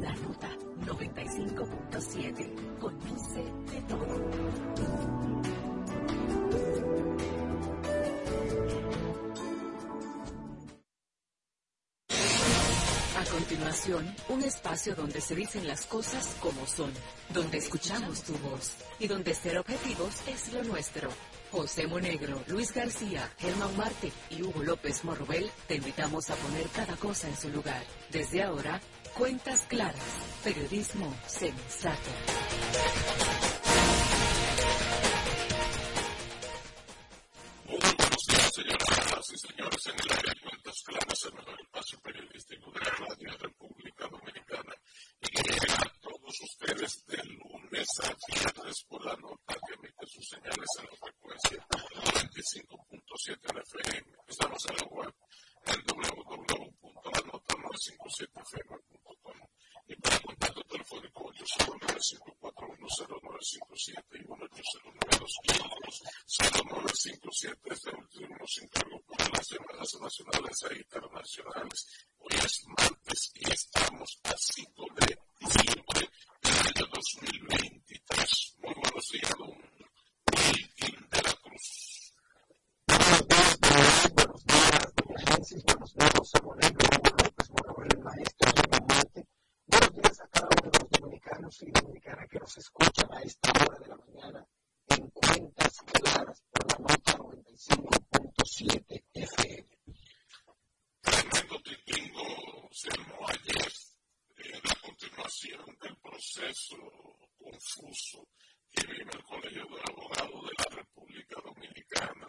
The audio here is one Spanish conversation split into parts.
La Nota 95.7. Conoce de todo. A continuación, un espacio donde se dicen las cosas como son, donde escuchamos tu voz y donde ser objetivos es lo nuestro. José Monegro, Luis García, Germán Marte y Hugo López Morrobel te invitamos a poner cada cosa en su lugar. Desde ahora, cuentas claras, periodismo sensato. Muy buenos días, señoras y señores, en el área de cuentas claras, el mejor espacio periodístico de la República Dominicana. Y que a todos ustedes de lunes a viernes por la nota que emite sus señales en la frecuencia 95.7 FM. Estamos en la web en www.lanota957fm.com y para el contacto telefónico 809-541-0957 y 1-809-215-0957. Este último se encargó por las llamadas nacionales e internacionales. Hoy es martes y estamos a 5 de diciembre del año 2023. Muy buenos días, don Wilkin de la Cruz. Confuso que vive el Colegio de Abogados de la República Dominicana.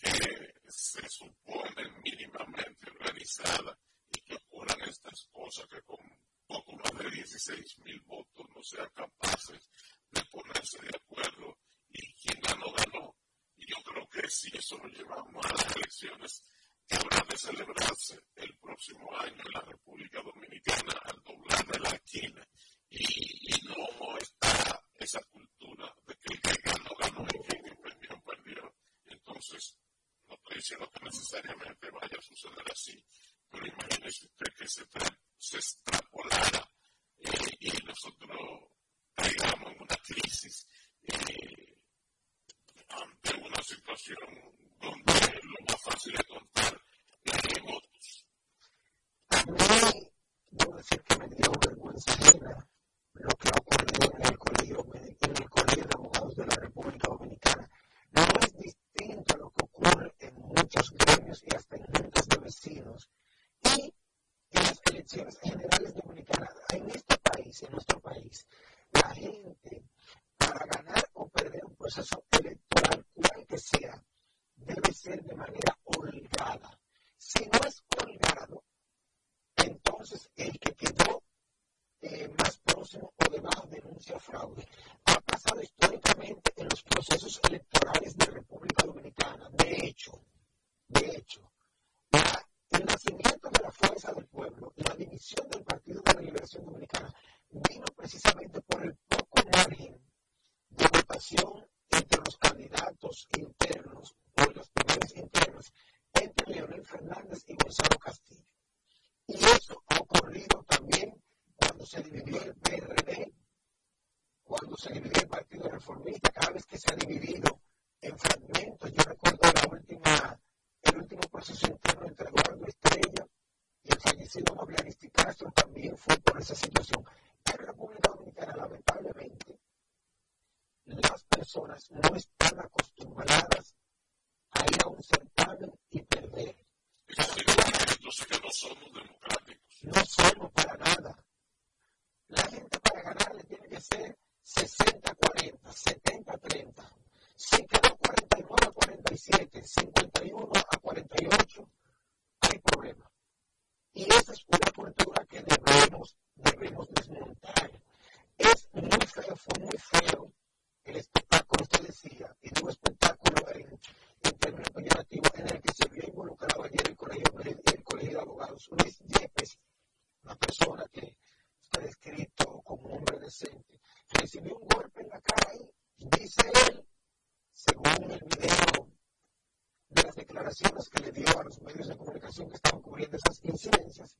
que se supone mínimamente organizada y que ocurran estas cosas que con poco más de 16 mil votos no sean capaces de ponerse de acuerdo y quien ganó, ganó. Y yo creo que si eso lo llevamos a las elecciones que habrá de celebrarse el próximo año en la República Dominicana al doblar de la esquina y, no está esa cultura de que el que ganó, ganó y que perdió, perdió. Entonces, estoy diciendo que necesariamente vaya a suceder así, pero imagínese usted que se, se extrapolara eh, y nosotros caigamos en una crisis eh, ante una situación donde lo más fácil es contar eh, votos. Debo decir que me dio vergüenza ajena lo que ha ocurrido en el colegio, en el colegio de abogados de la República Dominicana. No es distinto a lo que ocurre en muchos gremios y hasta en juntas vecinos y en las elecciones generales dominicanas. En este país, en nuestro país, la gente, para ganar o perder un proceso electoral, cual que sea, debe ser de manera declaraciones que le dio a los medios de comunicación que estaban cubriendo esas incidencias.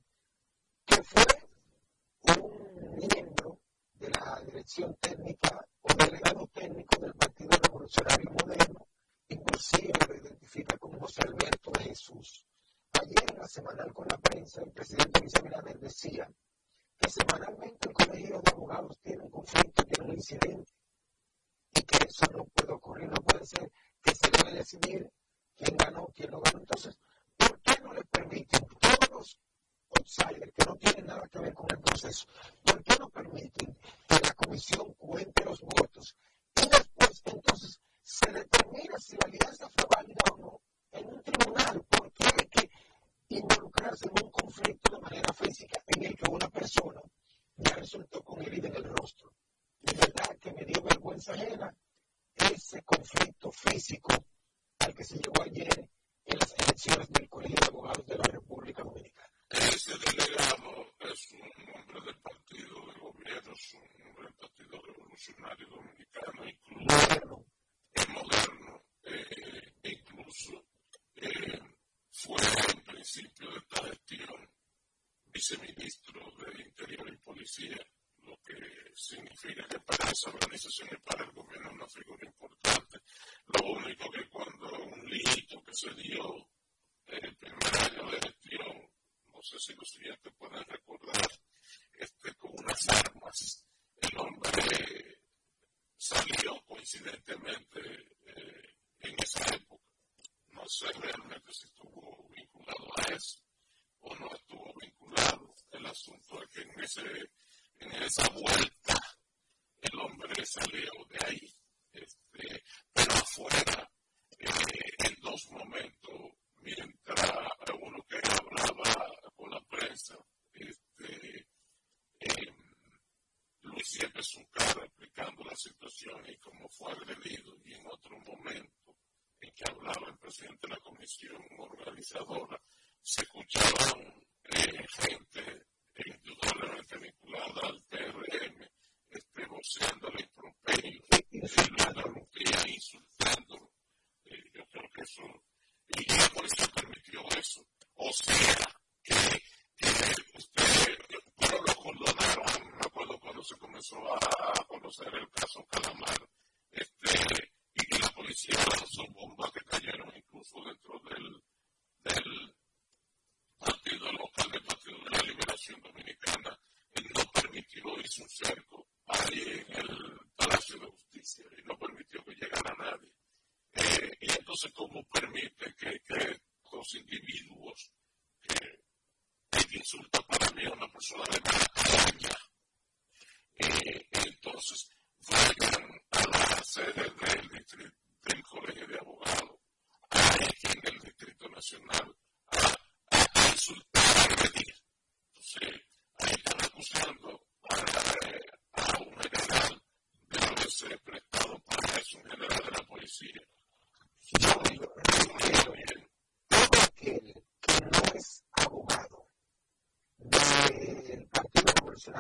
Lo que significa que para esa organización resultado explicando la situación y cómo fue agredido y en otro momento en que hablaba el presidente de la comisión organizadora, se escuchaban eh, gente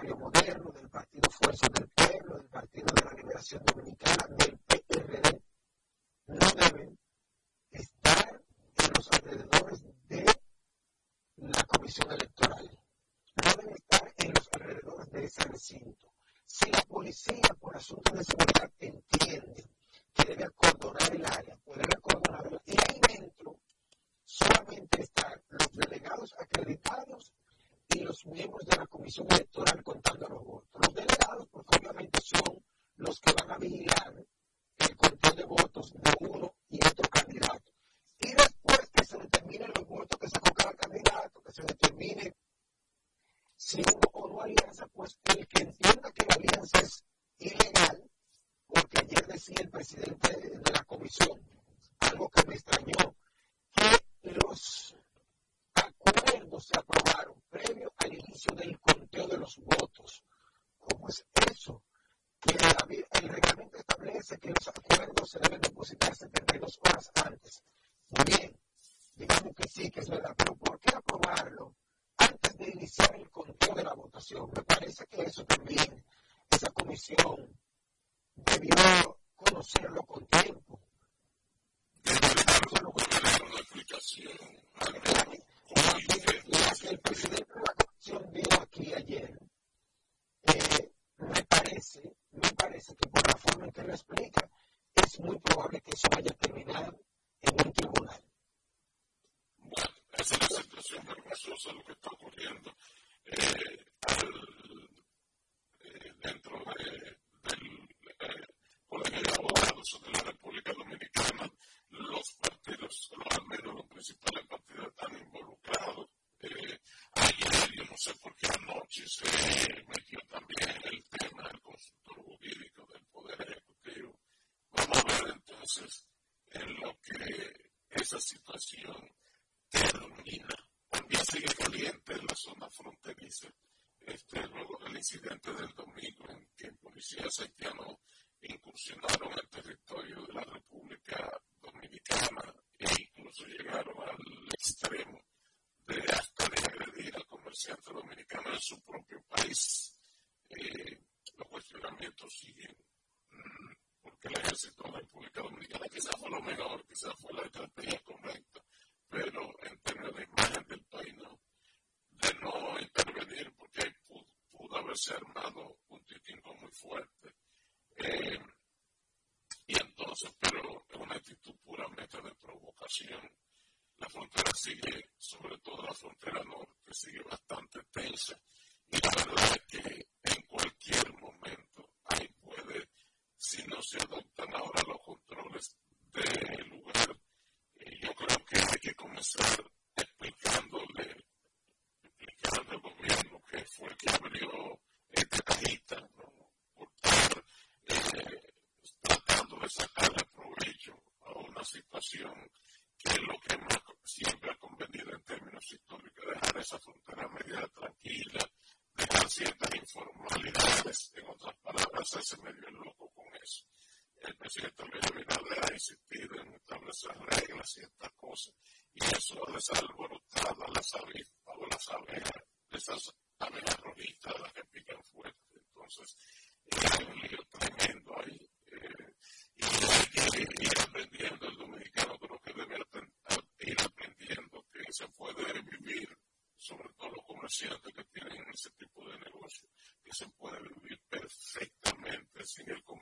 escenario moderno del partido Fuerza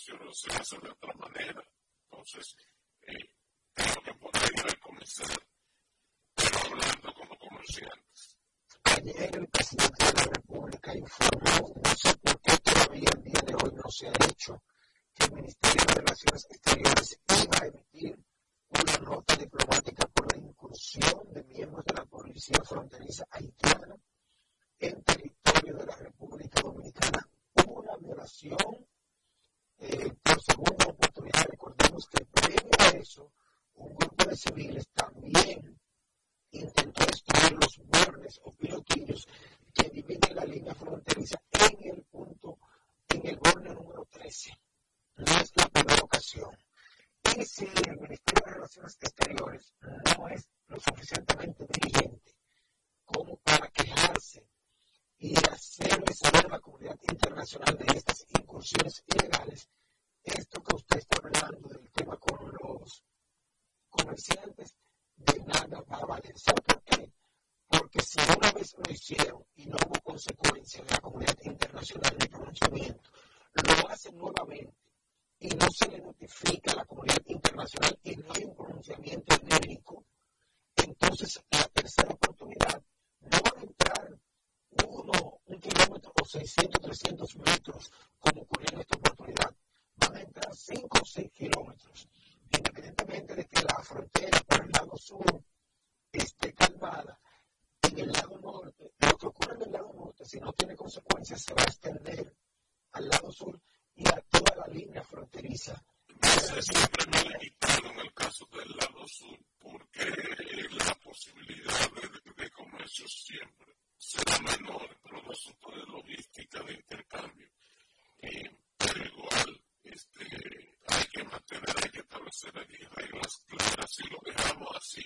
comercio, no se hace de otra manera. Entonces, Sur y a toda la línea fronteriza. Ese siempre me le quitaron el caso del lado sur porque la posibilidad de, de comercio siempre será menor por un asunto de logística, de intercambio. Eh, pero igual este, hay que mantener, hay que establecer aquí reglas claras. Si lo dejamos así,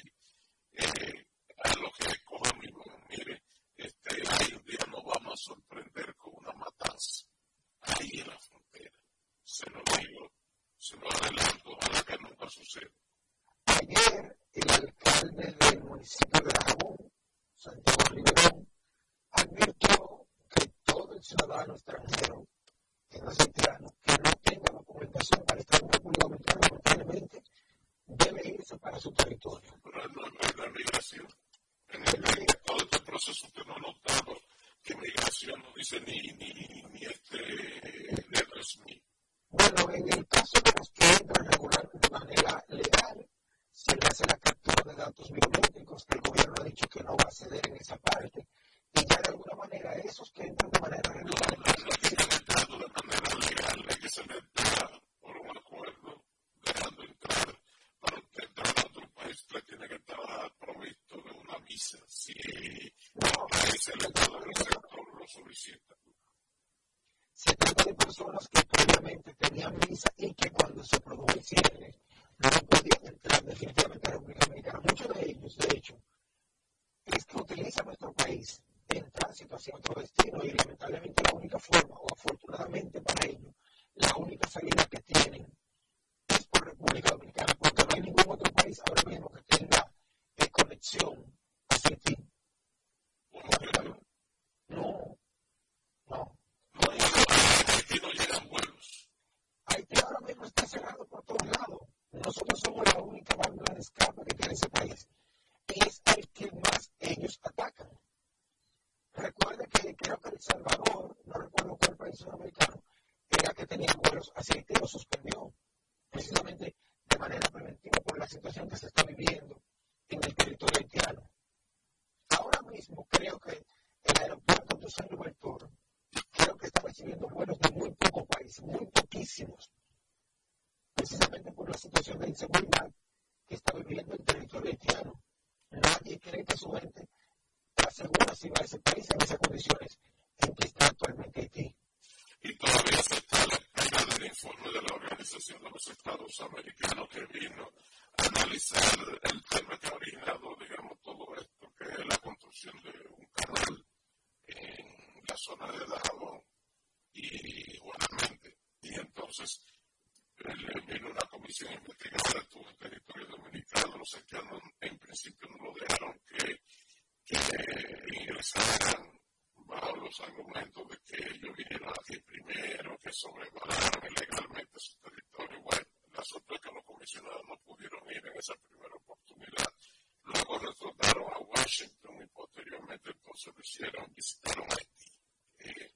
quisieron visitar Haití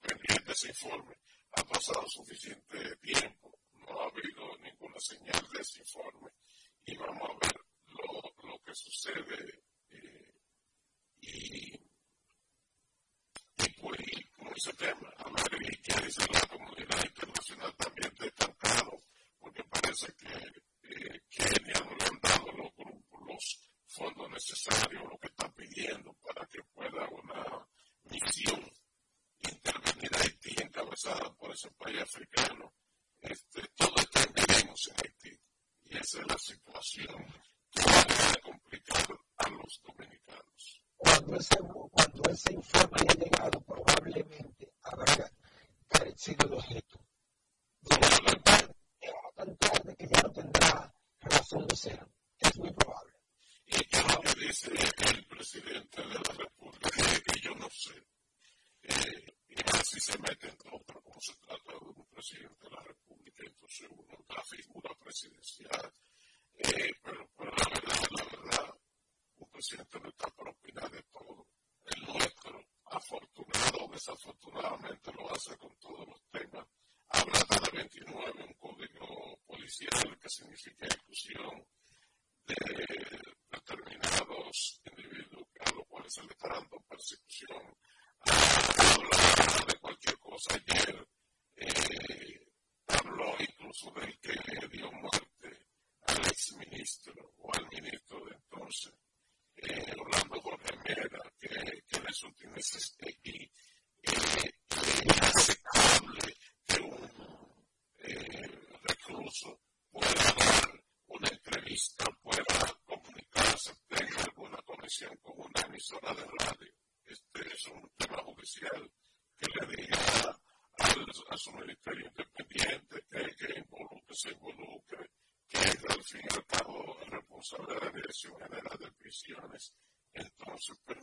pendiente ese informe. Ha pasado suficiente es país africano, este, todos entendemos en Haití. Y esa es la situación emisora de radio. Este es un tema judicial que le diga a, a su ministerio independiente que, que involucre, se involucre, que es al fin y al cabo responsable de la Dirección General de Prisiones. Entonces, pero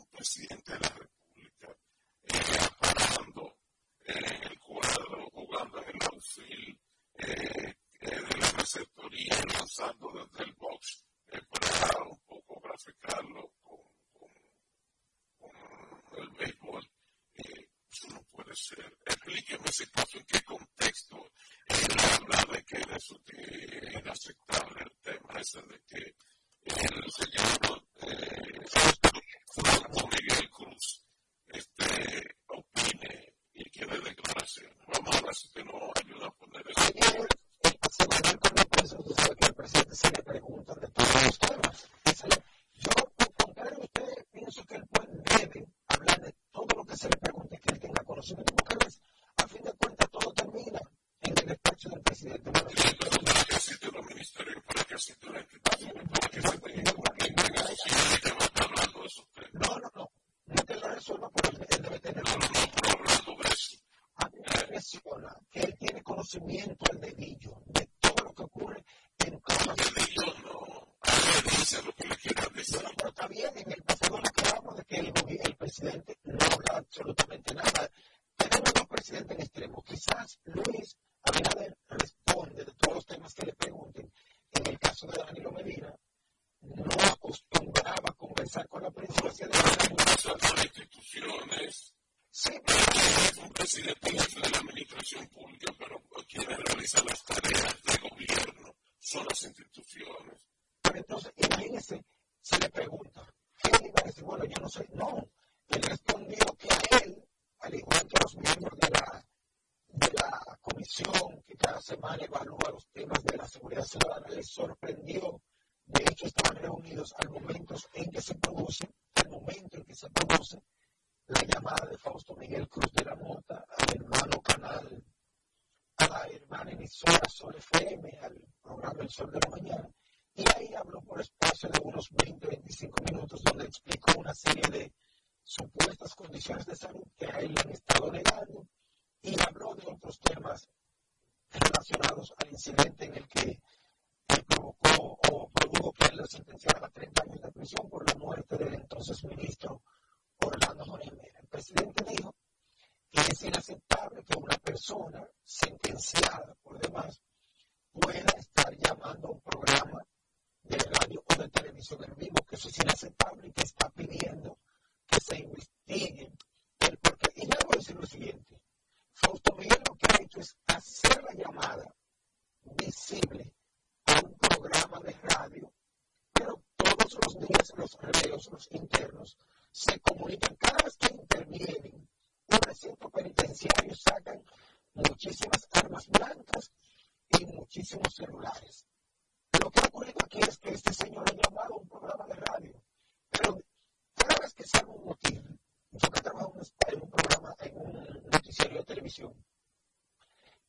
ciudadana, les sorprendió. De hecho, estaban reunidos al momento en que se produce, al momento en que se produce la llamada de Fausto Miguel Cruz de la Mota al hermano canal, a la hermana emisora Sol FM, al programa El Sol de la Mañana, y ahí habló por espacio de unos 20, 25 minutos, donde explicó una serie de supuestas condiciones de salud que a él le han estado negando, y habló de otros temas relacionados al incidente en el que provocó o produjo que le sentenciara a 30 años de prisión por la muerte del entonces ministro Orlando Mera. El presidente dijo que es inaceptable que una persona sentenciada por demás pueda estar llamando a un programa de radio o de televisión en vivo, que eso es inaceptable y que está pidiendo que se investigue el porqué. Y a decir lo siguiente, Fausto Miguel lo que ha hecho es hacer la llamada visible a un programa de radio, pero todos los días los reos, los internos, se comunican cada vez que intervienen un recinto penitenciario, sacan muchísimas armas blancas y muchísimos celulares. Lo que ha ocurrido aquí es que este señor ha llamado un programa de radio, pero cada vez que haga un motín, yo que trabajo en un programa, en un noticiario de televisión,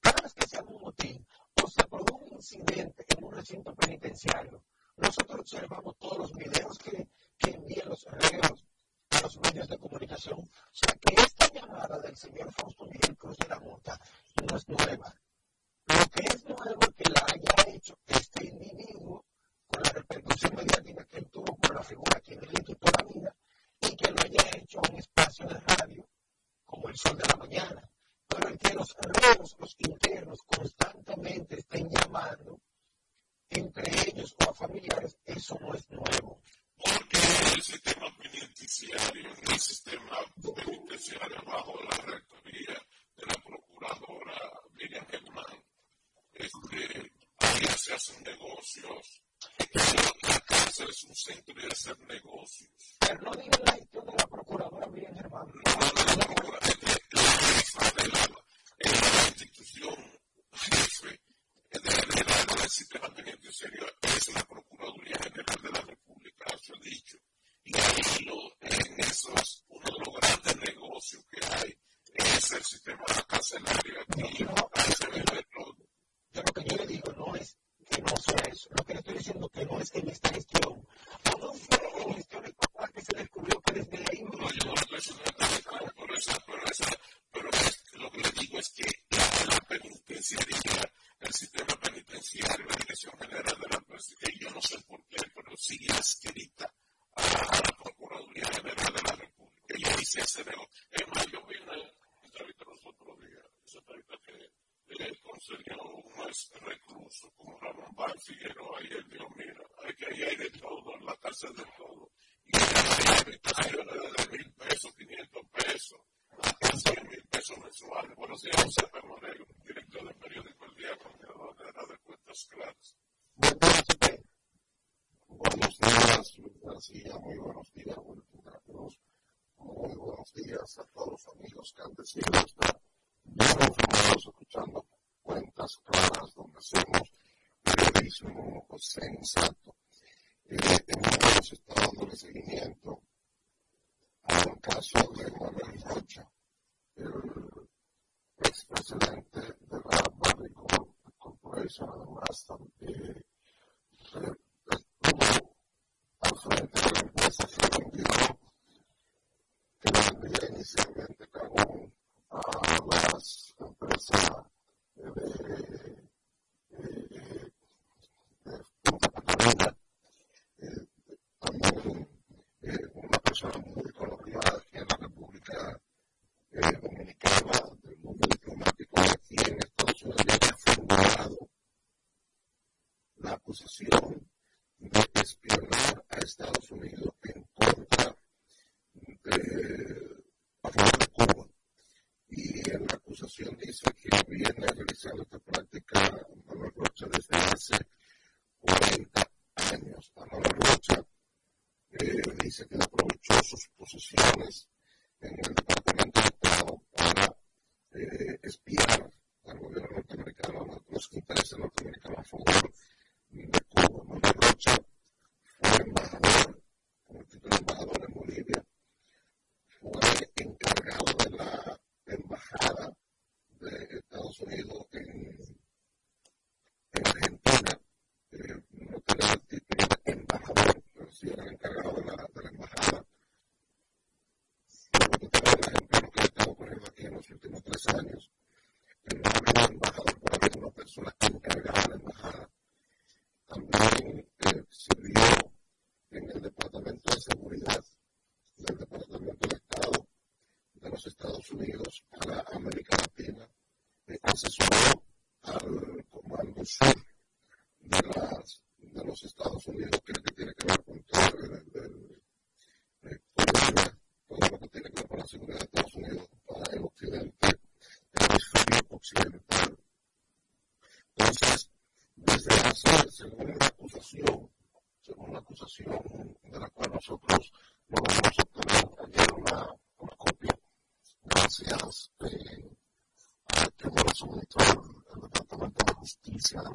cada vez que haga un motín o se produce un incidente en un recinto penitenciario, nosotros observamos todos los videos que, que envían los reos a los medios de comunicación. O sea que esta llamada del señor Fausto Miguel Cruz de la Mota no es nueva. Lo que es nuevo es que la haya hecho este individuo con la repercusión mediática que él tuvo por la figura que él quitó la vida y que lo haya hecho en un espacio de radio como el sol de la mañana. El que los reos, los internos, constantemente estén llamando entre ellos o a familiares, eso no es nuevo. Porque el sistema penitenciario, el sistema penitenciario bajo la rectoría de la procuradora Miriam Germán, este, ahí se hacen negocios. La cárcel es un centro de hacer negocios. Pero no digan la gestión de la procuradora Miriam Germán. No, no, no, la procuradora, Yo lo que yo le digo no es que no sea eso. Lo que le estoy diciendo que no es que en esta gestión. O no fue en este papá que se descubrió que desde ahí no. No, yo no lo he por esa, por esa, pero es, lo que le digo es que la, la penitenciaría, el sistema penitenciario, la Dirección General de la Presidencia, yo no sé por qué, pero sigue adscrita a, la Procuraduría General de la República. Y ahí se hace de lo. Es más, yo vi una los otros días, que eh, concedió un ex recluso como Ramón Figueroa y él dijo, mira, aquí hay de todo, en la cárcel de todo. Y hay habitaciones de mil pesos, 500 pesos, hasta 100 mil pesos mensuales. Bueno, si sí, José Moreno, director del periódico El Día, coordinador de la de cuentas claras. Buenos días, muy buenos días, Wilton Cruz, muy buenos días a todos los amigos que han decidido estar Estamos escuchando cuentas claras donde hacemos periodismo sensato. Eh, en un caso está dando el seguimiento al caso de Manuel Rocha, el expresidente de la Barricol Corporation, además también eh, al frente de la empresa que también inicialmente cagó uh, less a put. los Estados Unidos a la América Latina. Eh, asesoró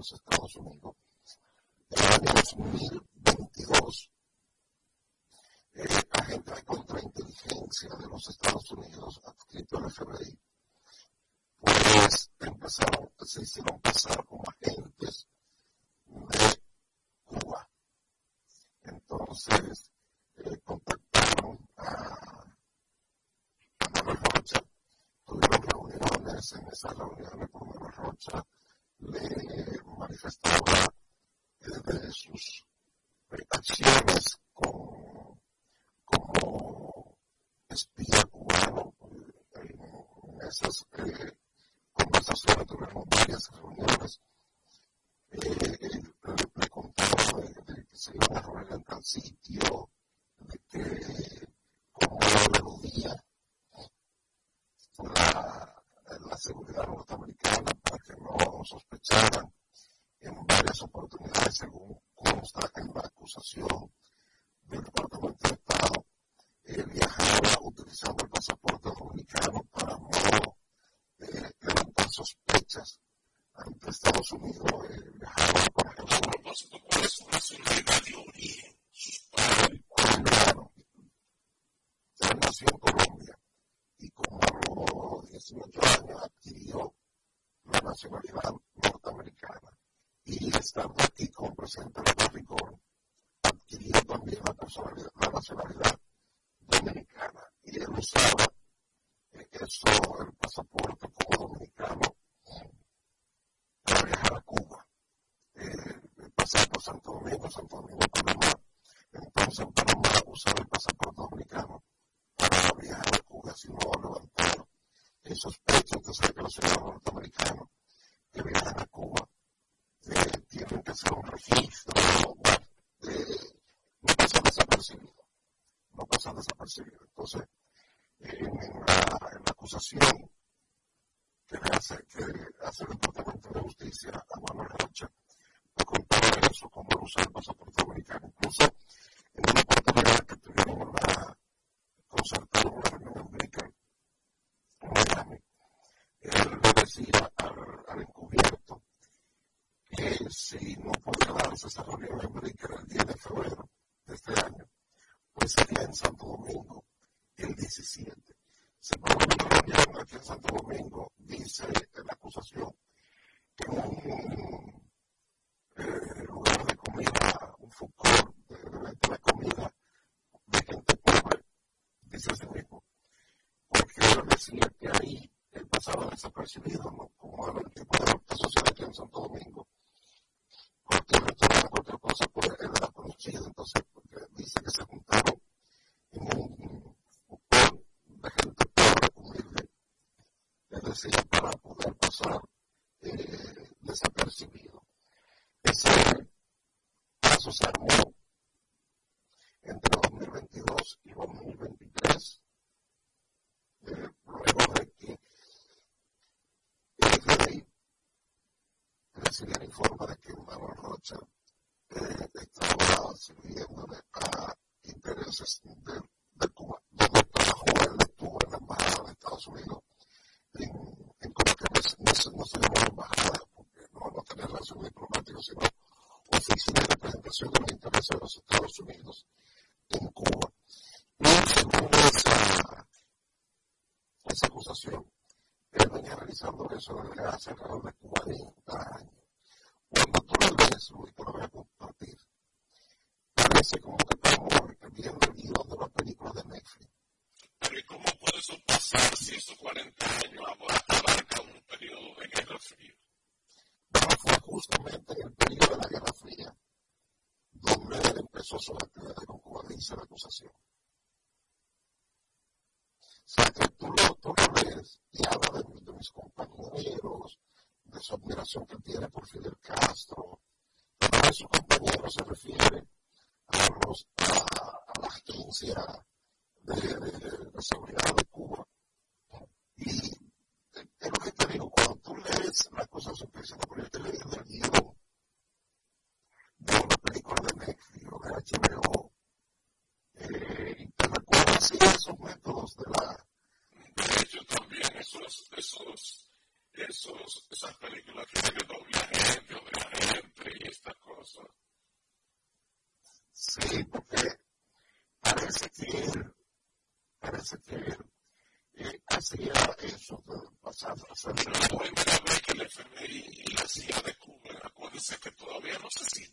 是告诉那个 se iban a norteamericana. Y estando aquí con presidente López Rincón, adquirió también la, la nacionalidad dominicana. Y él usaba eh, eso, el pasaporte como dominicano, para viajar a Cuba. Eh, pasar por Santo Domingo, Santo Domingo, Panamá. Entonces Panamá usaba el pasaporte dominicano para viajar a Cuba, si no levantar esos pechos que saca los ciudadanos norteamericanos deberá a Cuba. Eh, Se tiene que hacer un registro to be the hizo una representación de la intervención de los Estados Unidos en Cuba. Y según esa, esa acusación, él venía realizando eso desde hace alrededor de 40 hacer una nueva que el FBI y la CIA descubren. Acuérdense que todavía no se sigue.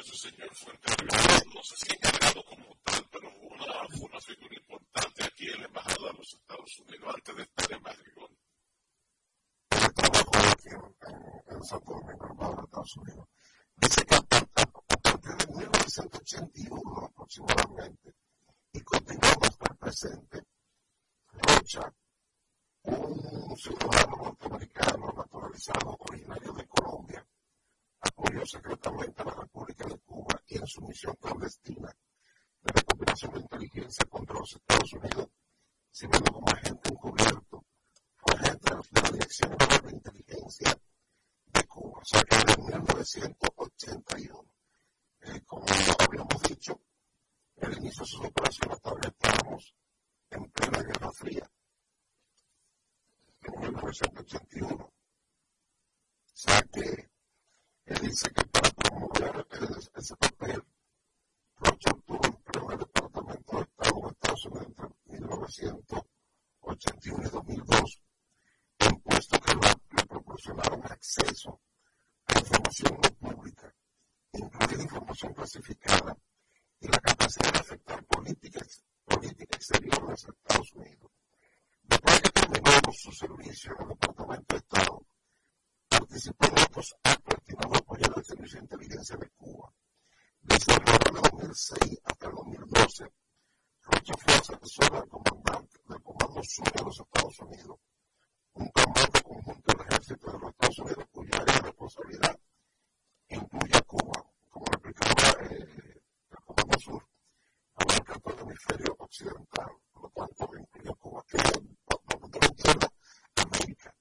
ese señor fue encargado, no sé si encargado como tal, pero una, fue una figura importante aquí en la Embajada de los Estados Unidos antes de estar en Madrigón. Él trabajó aquí en, en, en Santo Domingo, en Estados Unidos. su misión clandestina. De recuperación de inteligencia contra los Estados Unidos, sirviendo hemisferio occidental, por lo tanto lo incluyó como aquello, de la izquierda, América.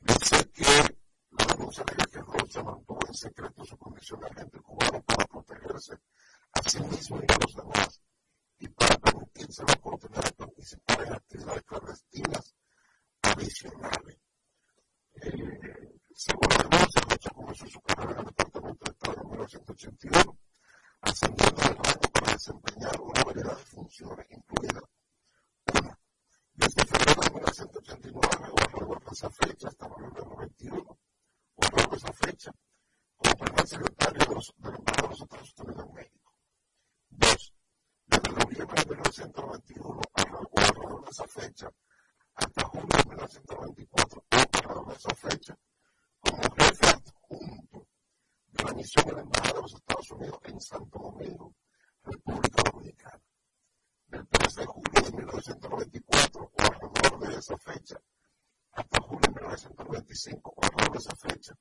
Dice que la denuncia alega que Rocha mantuvo en secreto su condición de agente cubano para protegerse a sí mismo y a los demás. misión de la los Estados Unidos en Santo Domingo, República Dominicana. Del 3 de julio de 1994 o alrededor de esa fecha, hasta julio de 1995 o alrededor de esa fecha,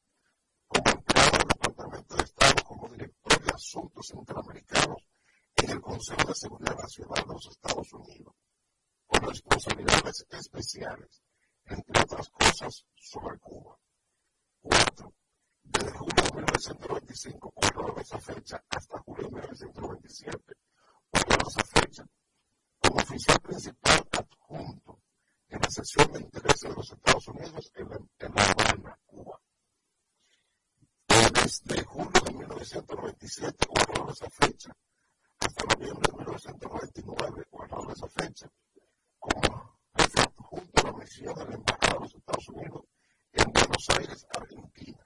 como empleado del Departamento de Estado como director de Asuntos Interamericanos en el Consejo de Seguridad Nacional de los Estados Unidos, con responsabilidades especiales, entre otras cosas, sobre Cuba. 4 desde julio de 1925, guardado esa fecha, hasta julio de 1927, guardado esa fecha, como oficial principal adjunto en la sección de intereses de los Estados Unidos en La, Habana, Cuba. Desde julio de 1927, guardado esa fecha, hasta noviembre de 1929, guardado esa fecha, como adjunto de la misión de la Embajada de los Estados Unidos en Buenos Aires, Argentina.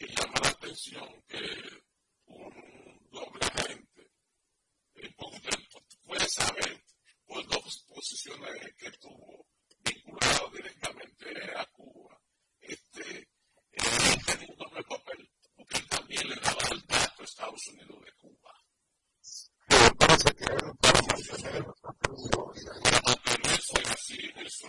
que llama la atención que un doble agente eh, puede saber por dos posiciones que tuvo vinculado directamente a Cuba. Este, eh, tenía un doble papel, porque él también le daba el dato a Estados Unidos de Cuba. Pero parece que era así, eso.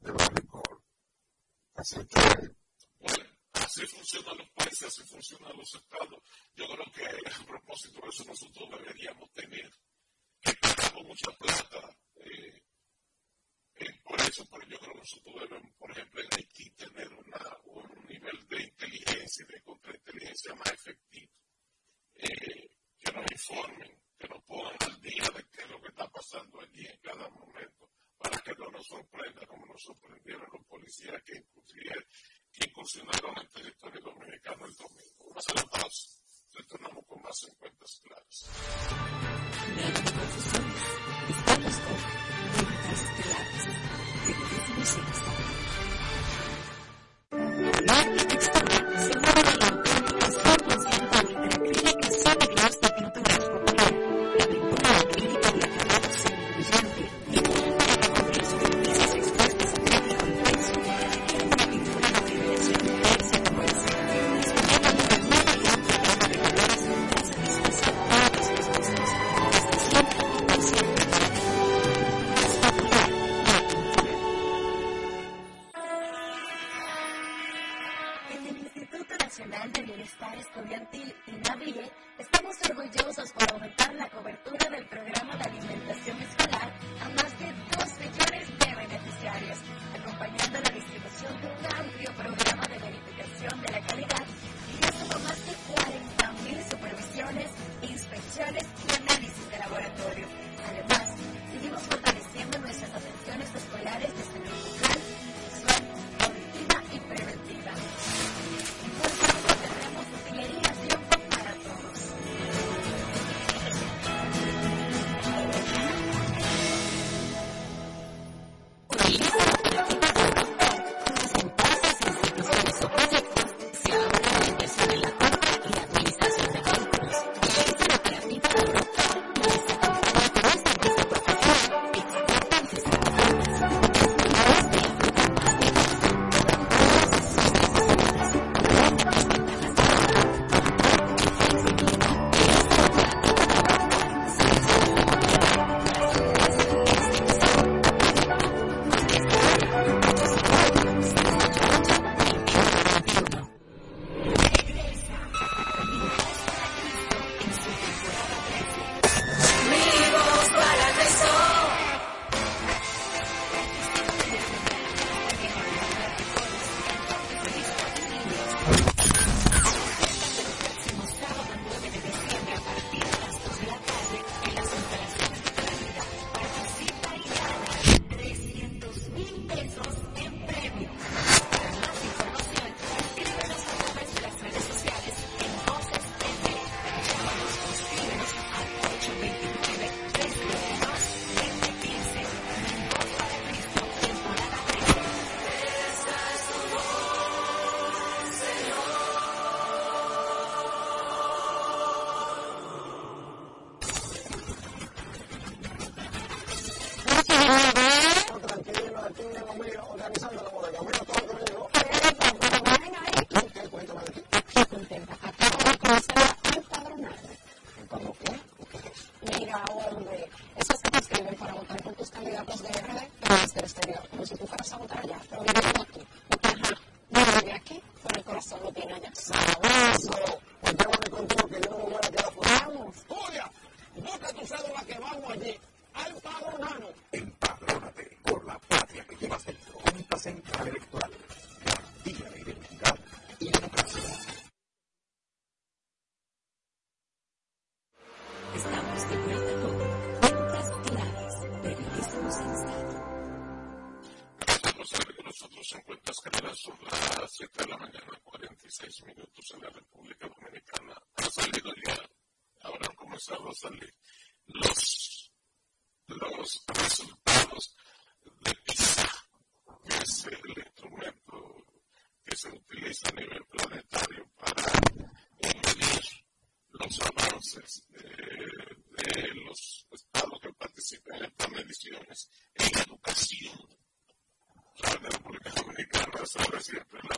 de Barricol. Así bueno, así funcionan los países, así funcionan los estados. Yo creo que a propósito de eso nosotros deberíamos tener que pagamos mucha plata eh, eh, por eso, pero yo creo que nosotros debemos, por ejemplo, en Haití tener un nivel de inteligencia y de contrainteligencia más efectivo. Eh, que nos informen, que nos pongan al día de qué es lo que está pasando allí en cada momento para que no nos sorprenda como nos sorprendieron los policías que, incursionaron en territorio dominicano el domingo. Una sola pausa. Retornamos con más en claras. entonces eh, de los estados que participen en estas mediciones en educación. La de República Dominicana sabe siempre la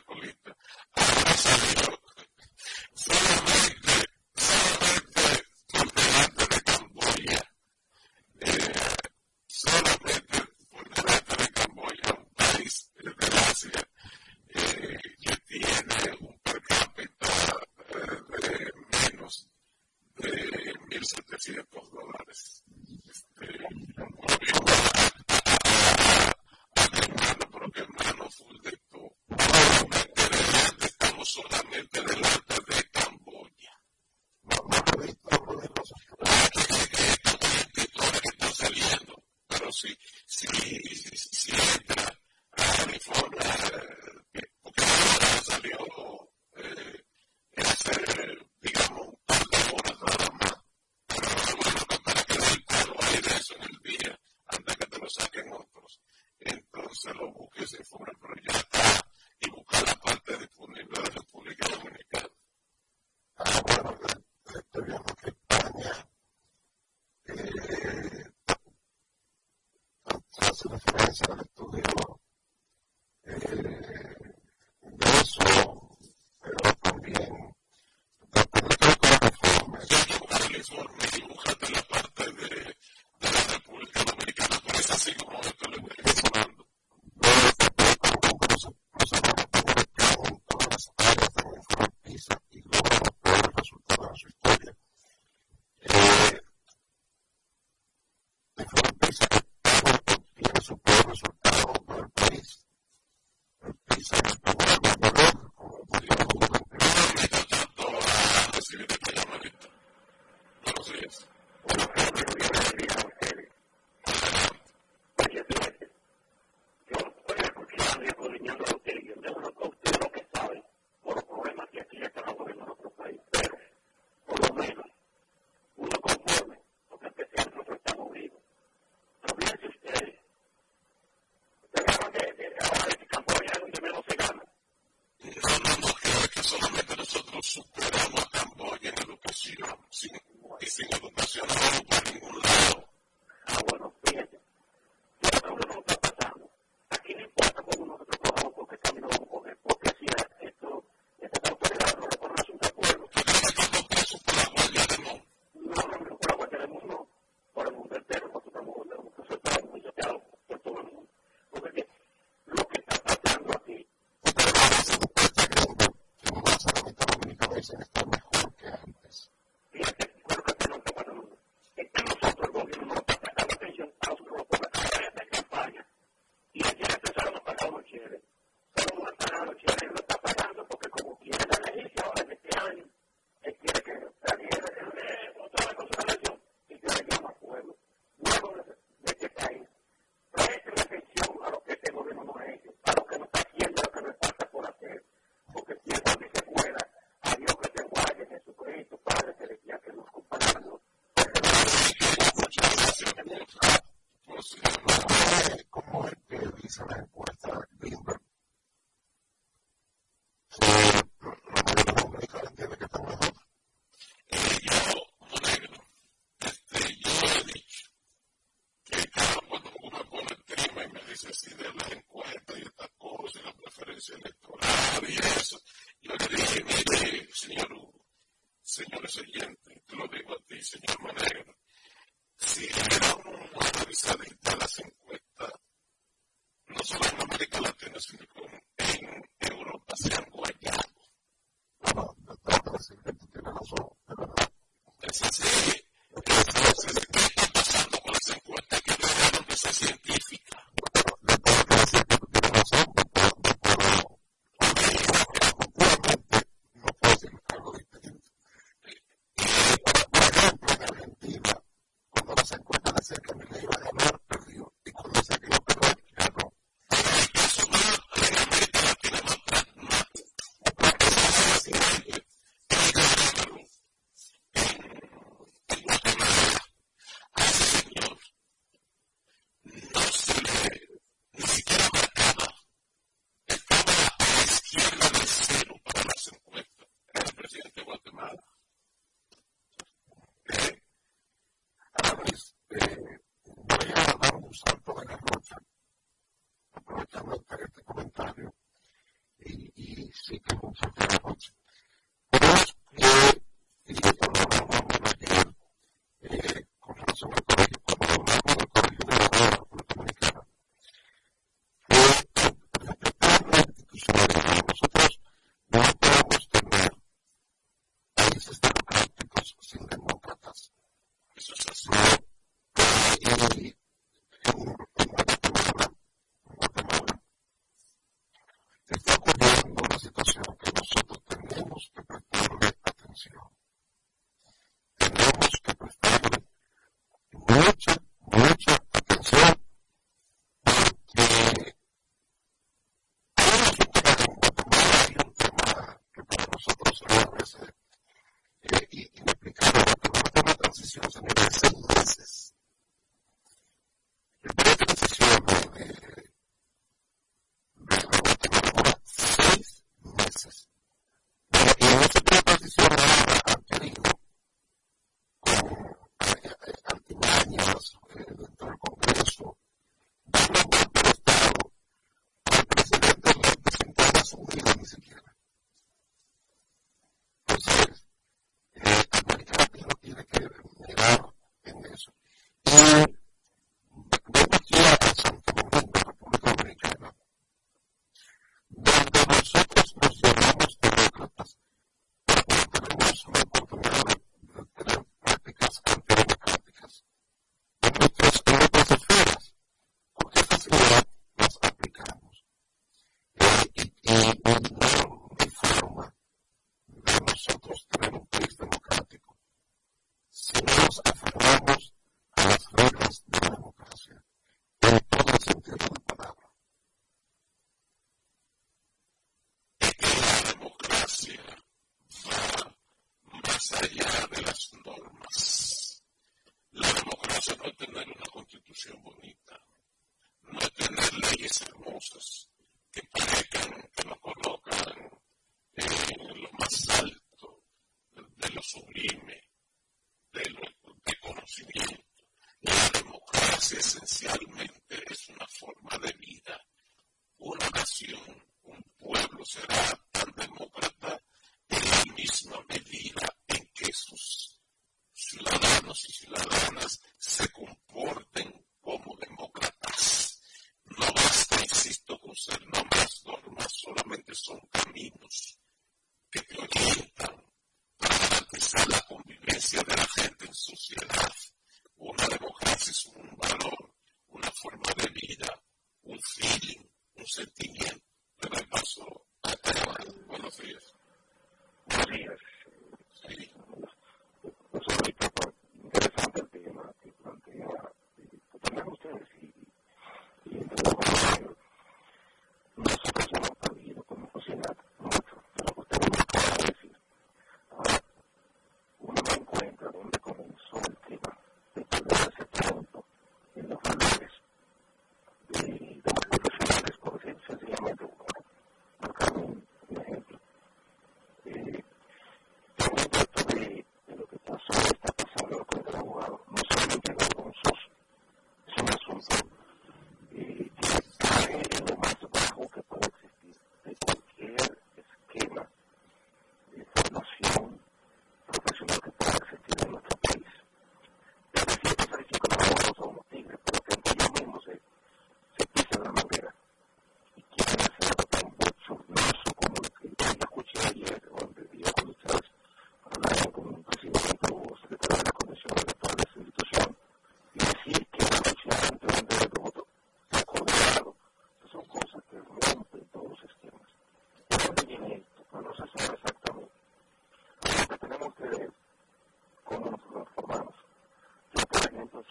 Cocinar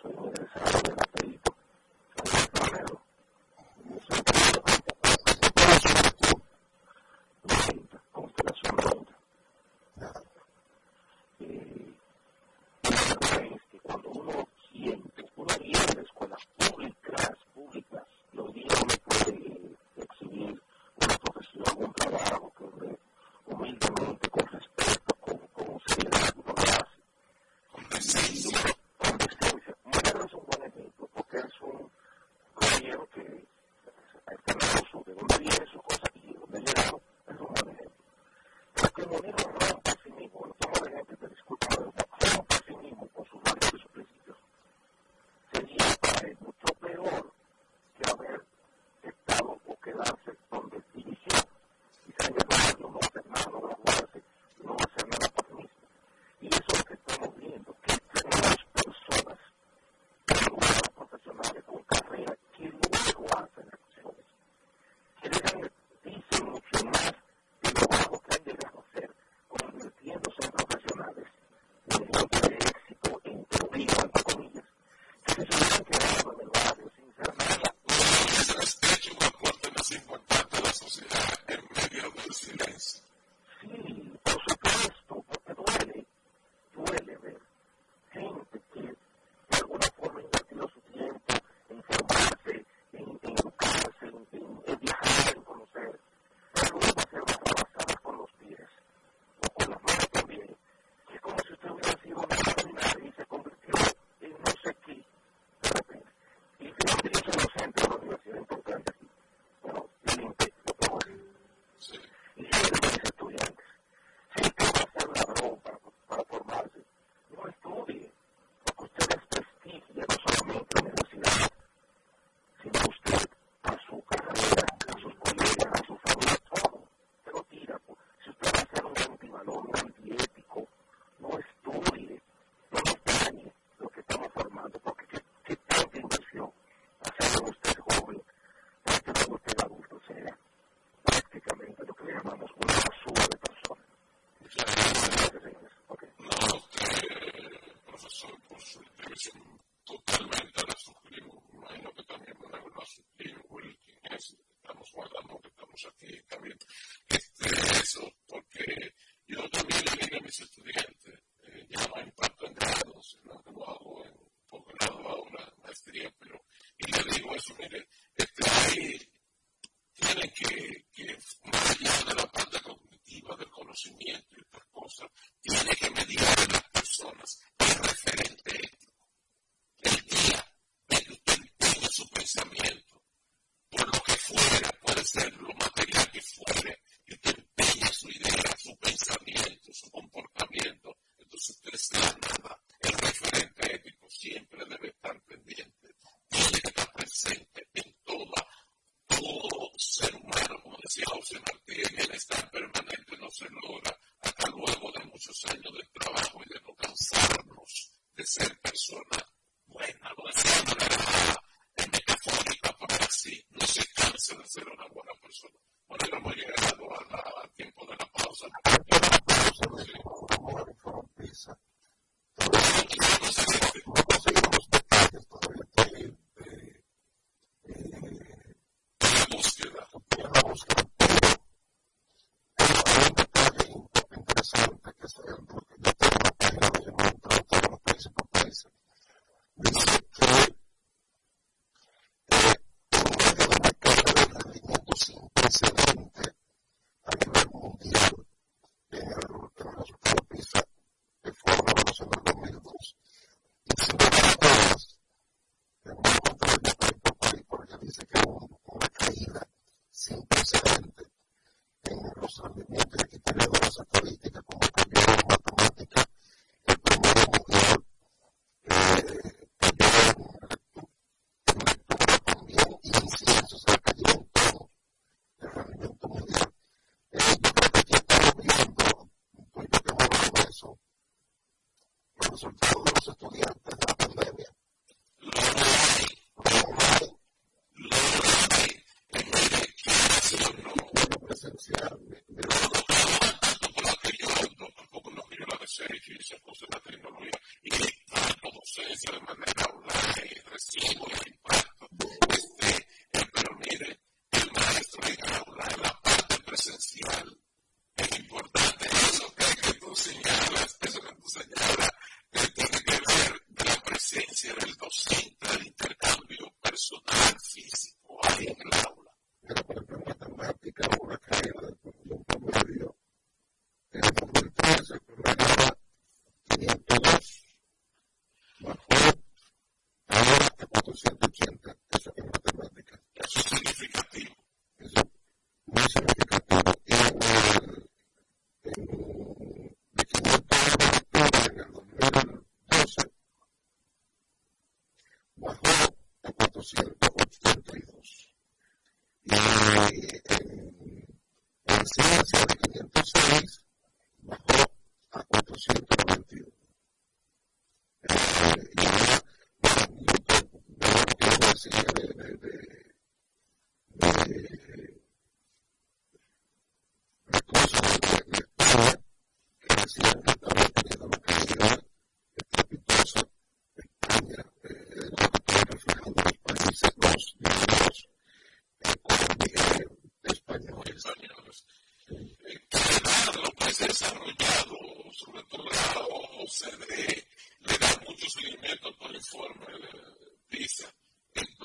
所以，有点舍不得飞。Señalas, eso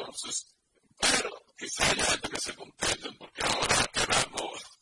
Entonces, pero quizá haya gente que se contenten porque ahora queramos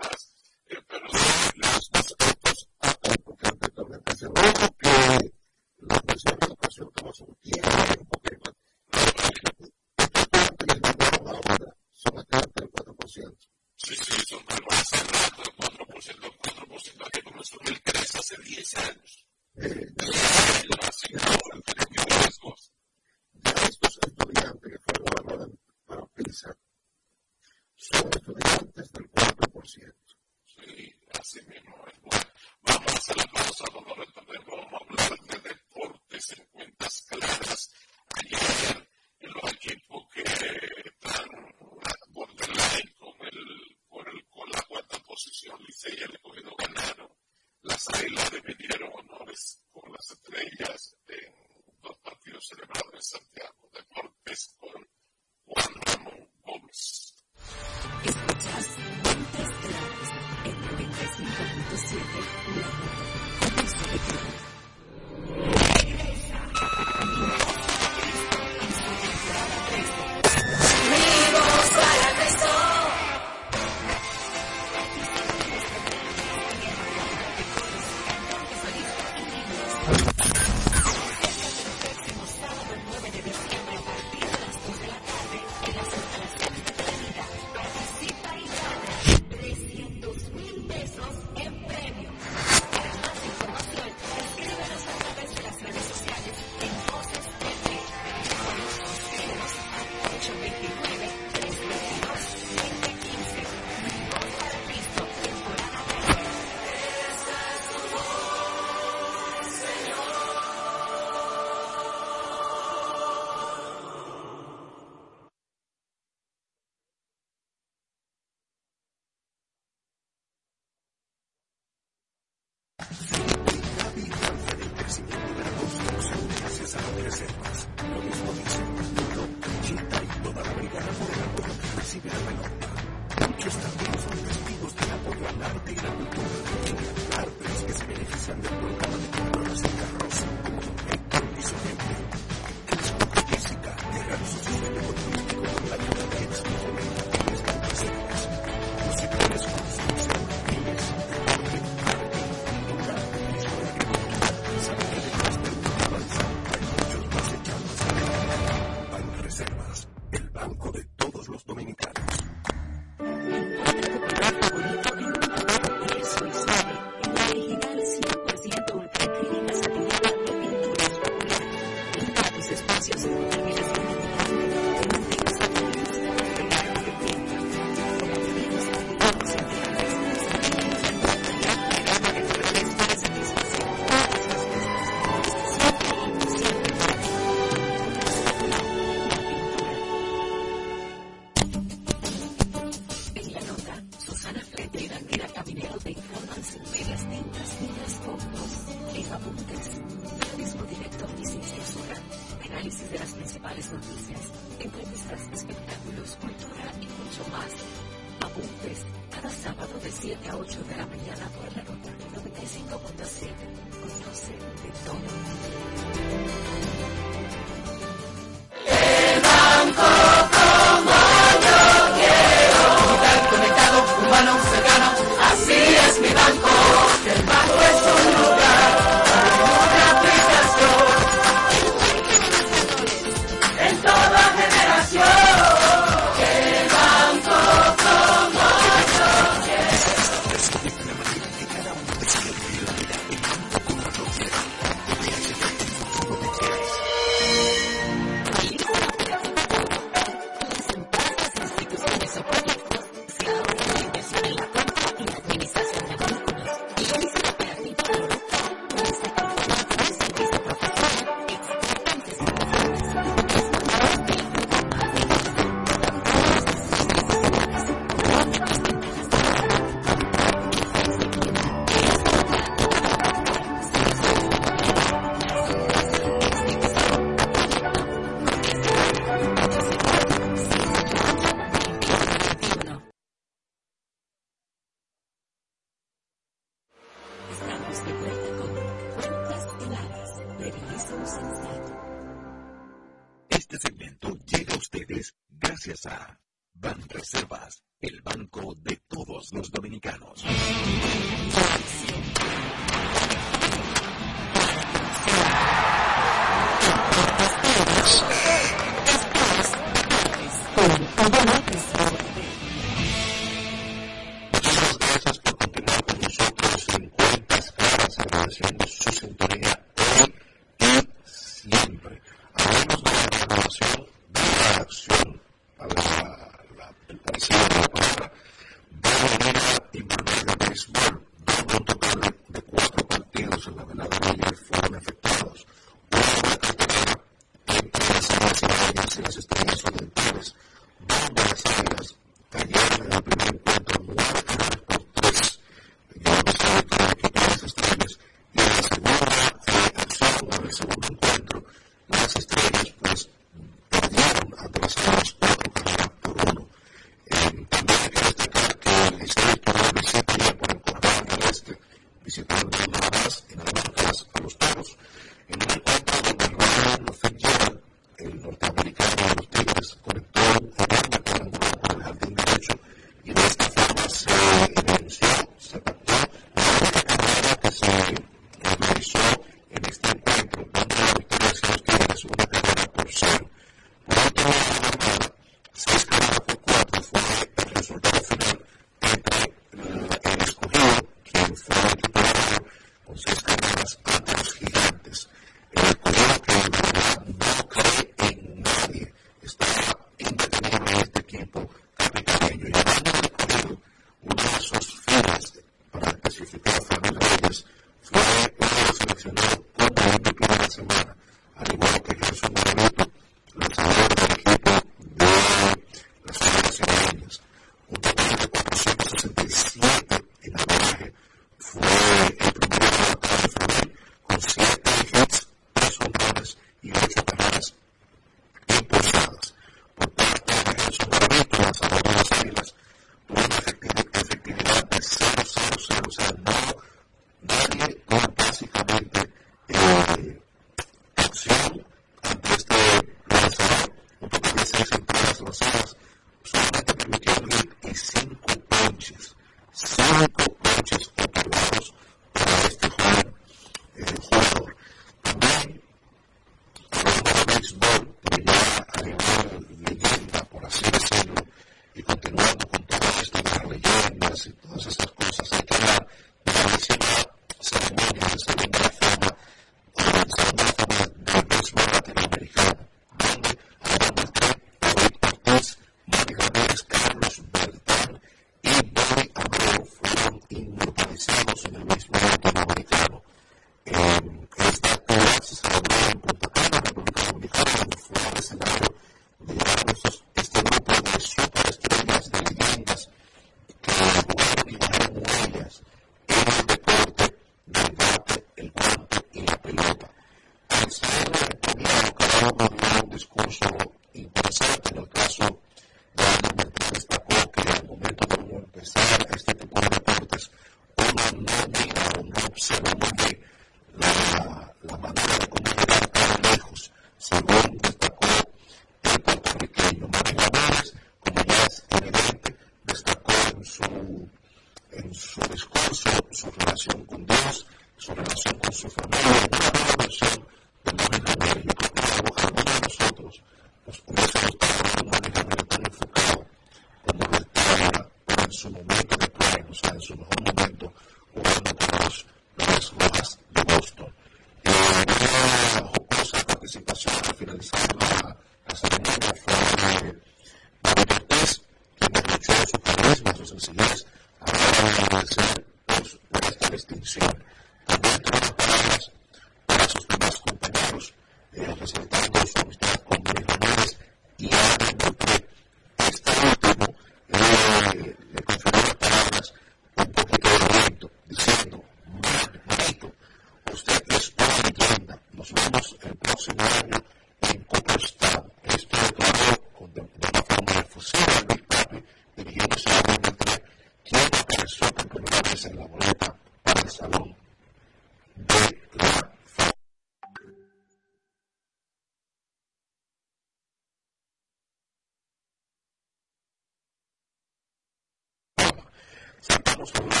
Este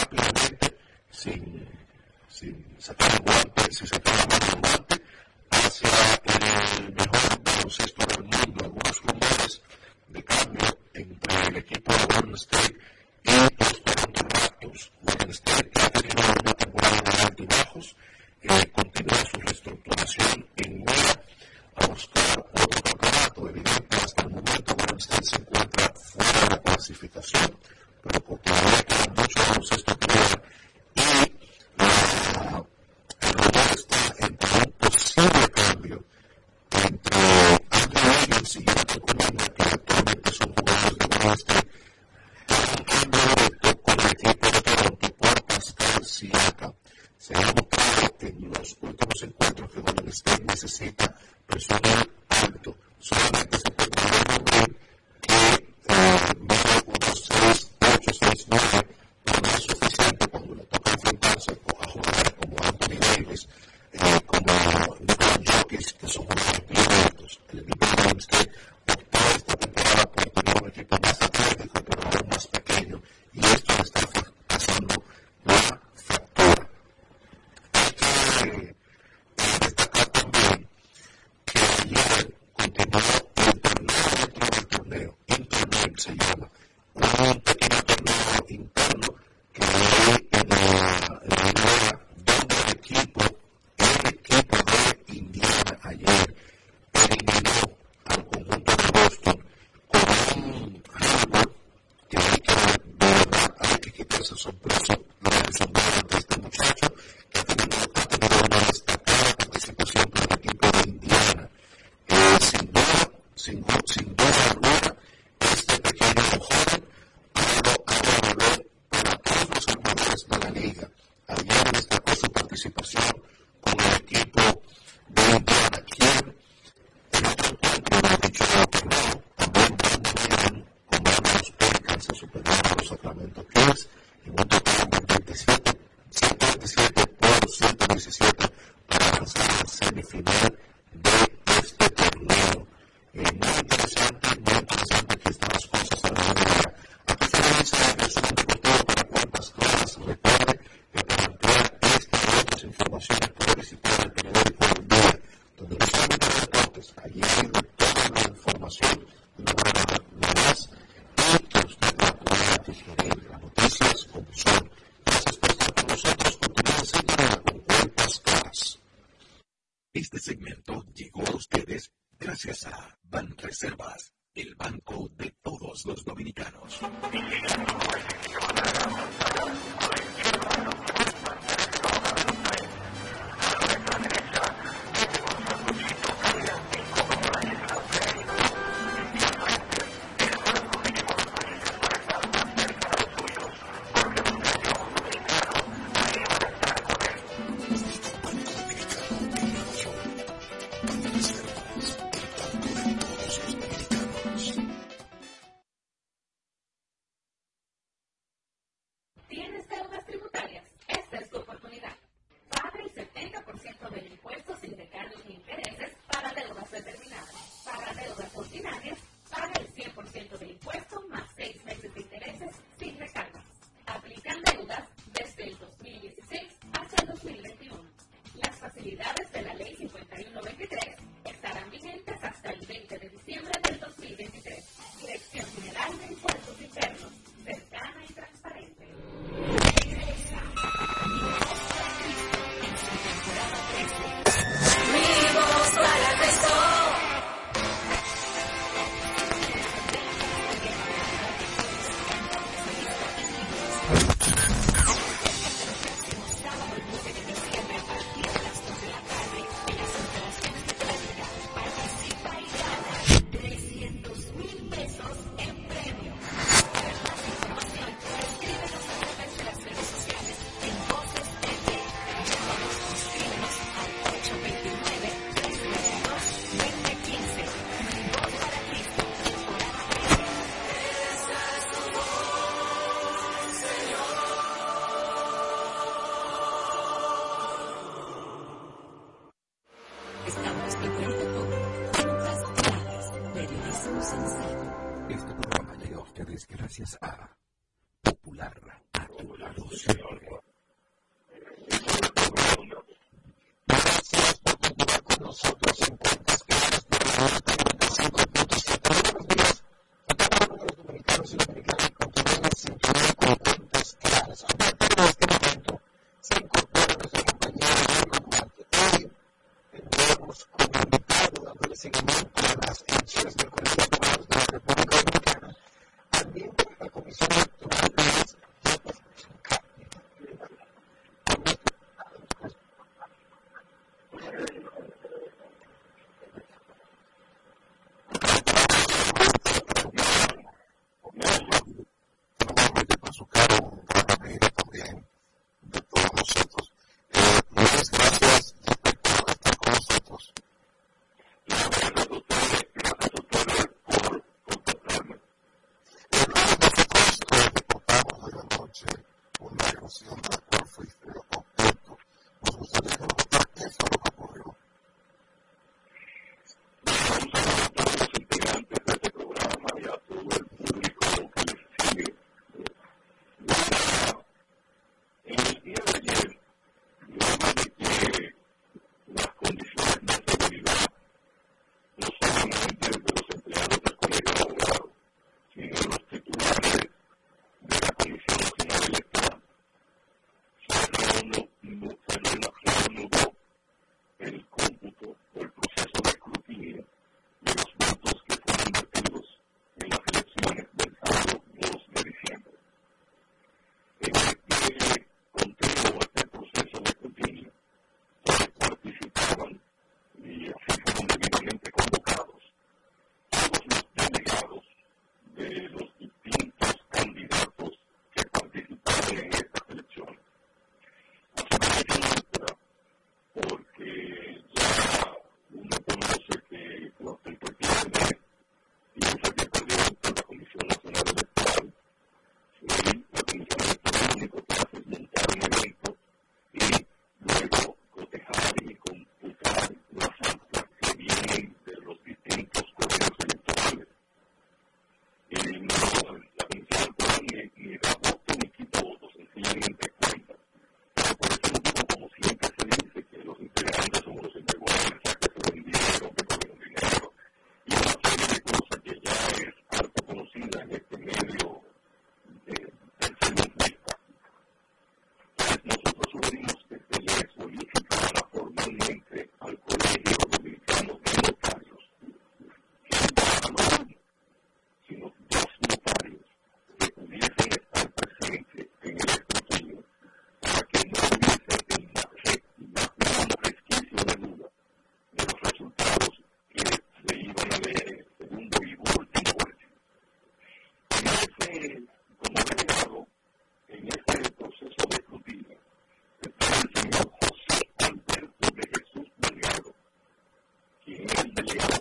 Gracias.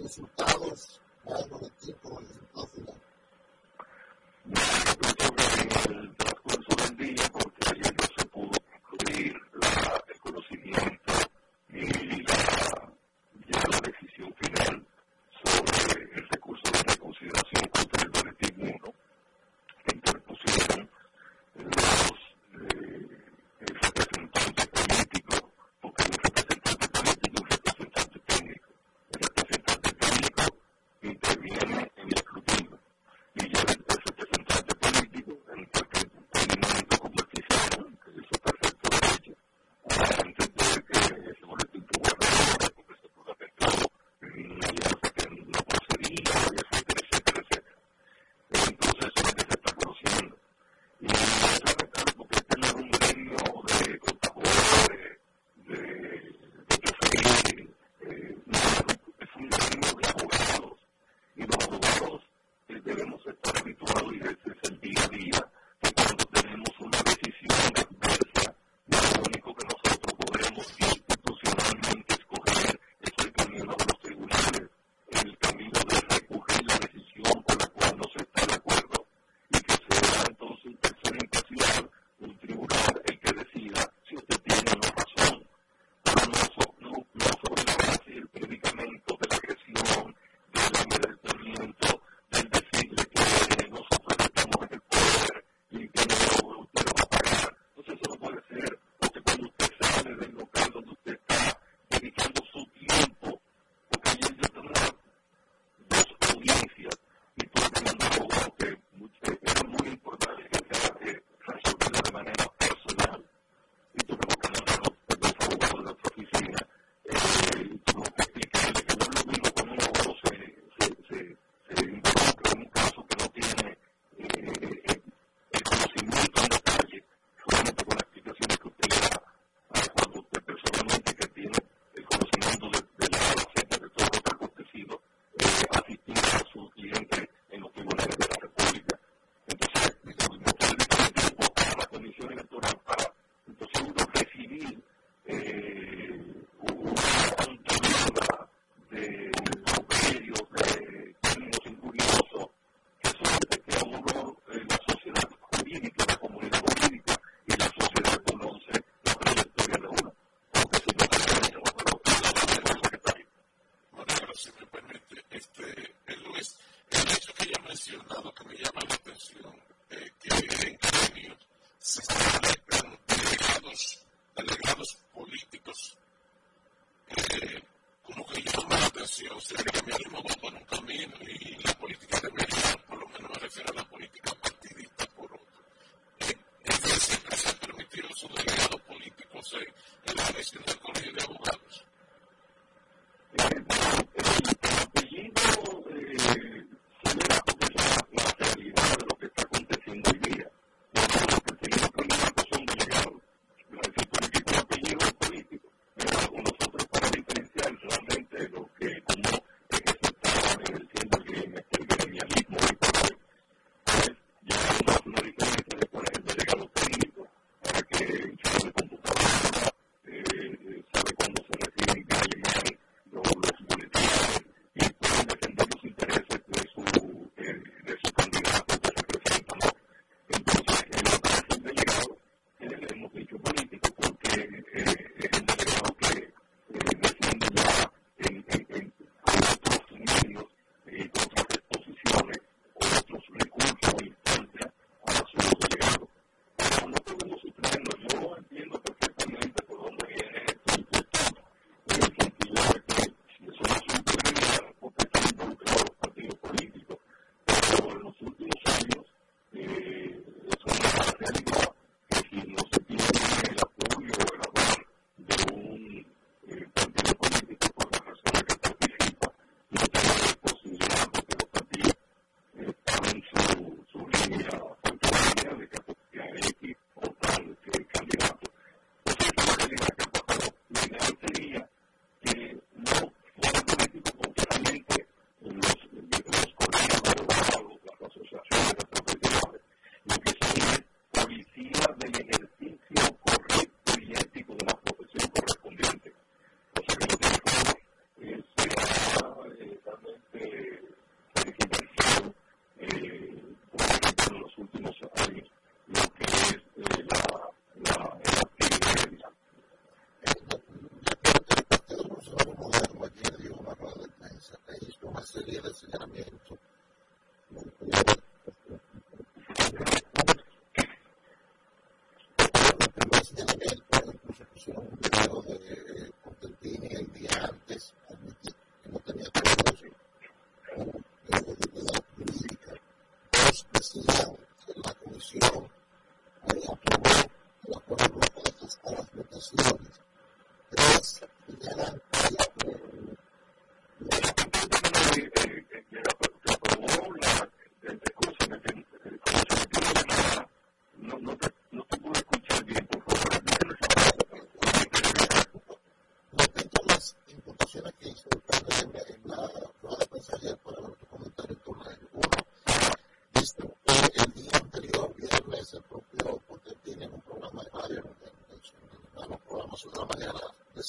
No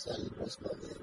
es el resto de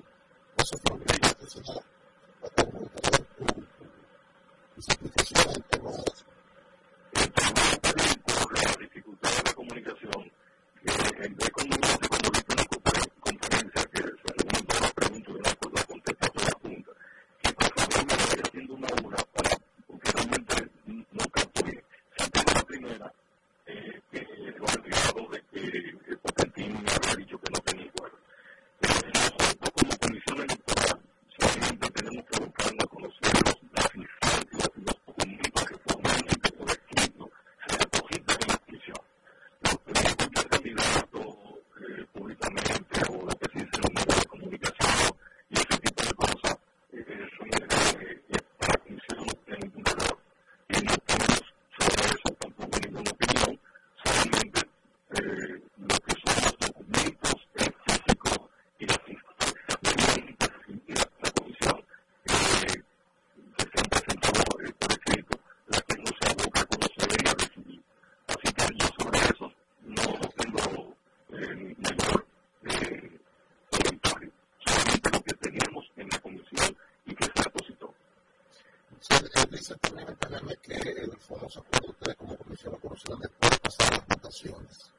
dice también el PNM que el famoso producto de como comisión lo conocieron después de pasar las votaciones.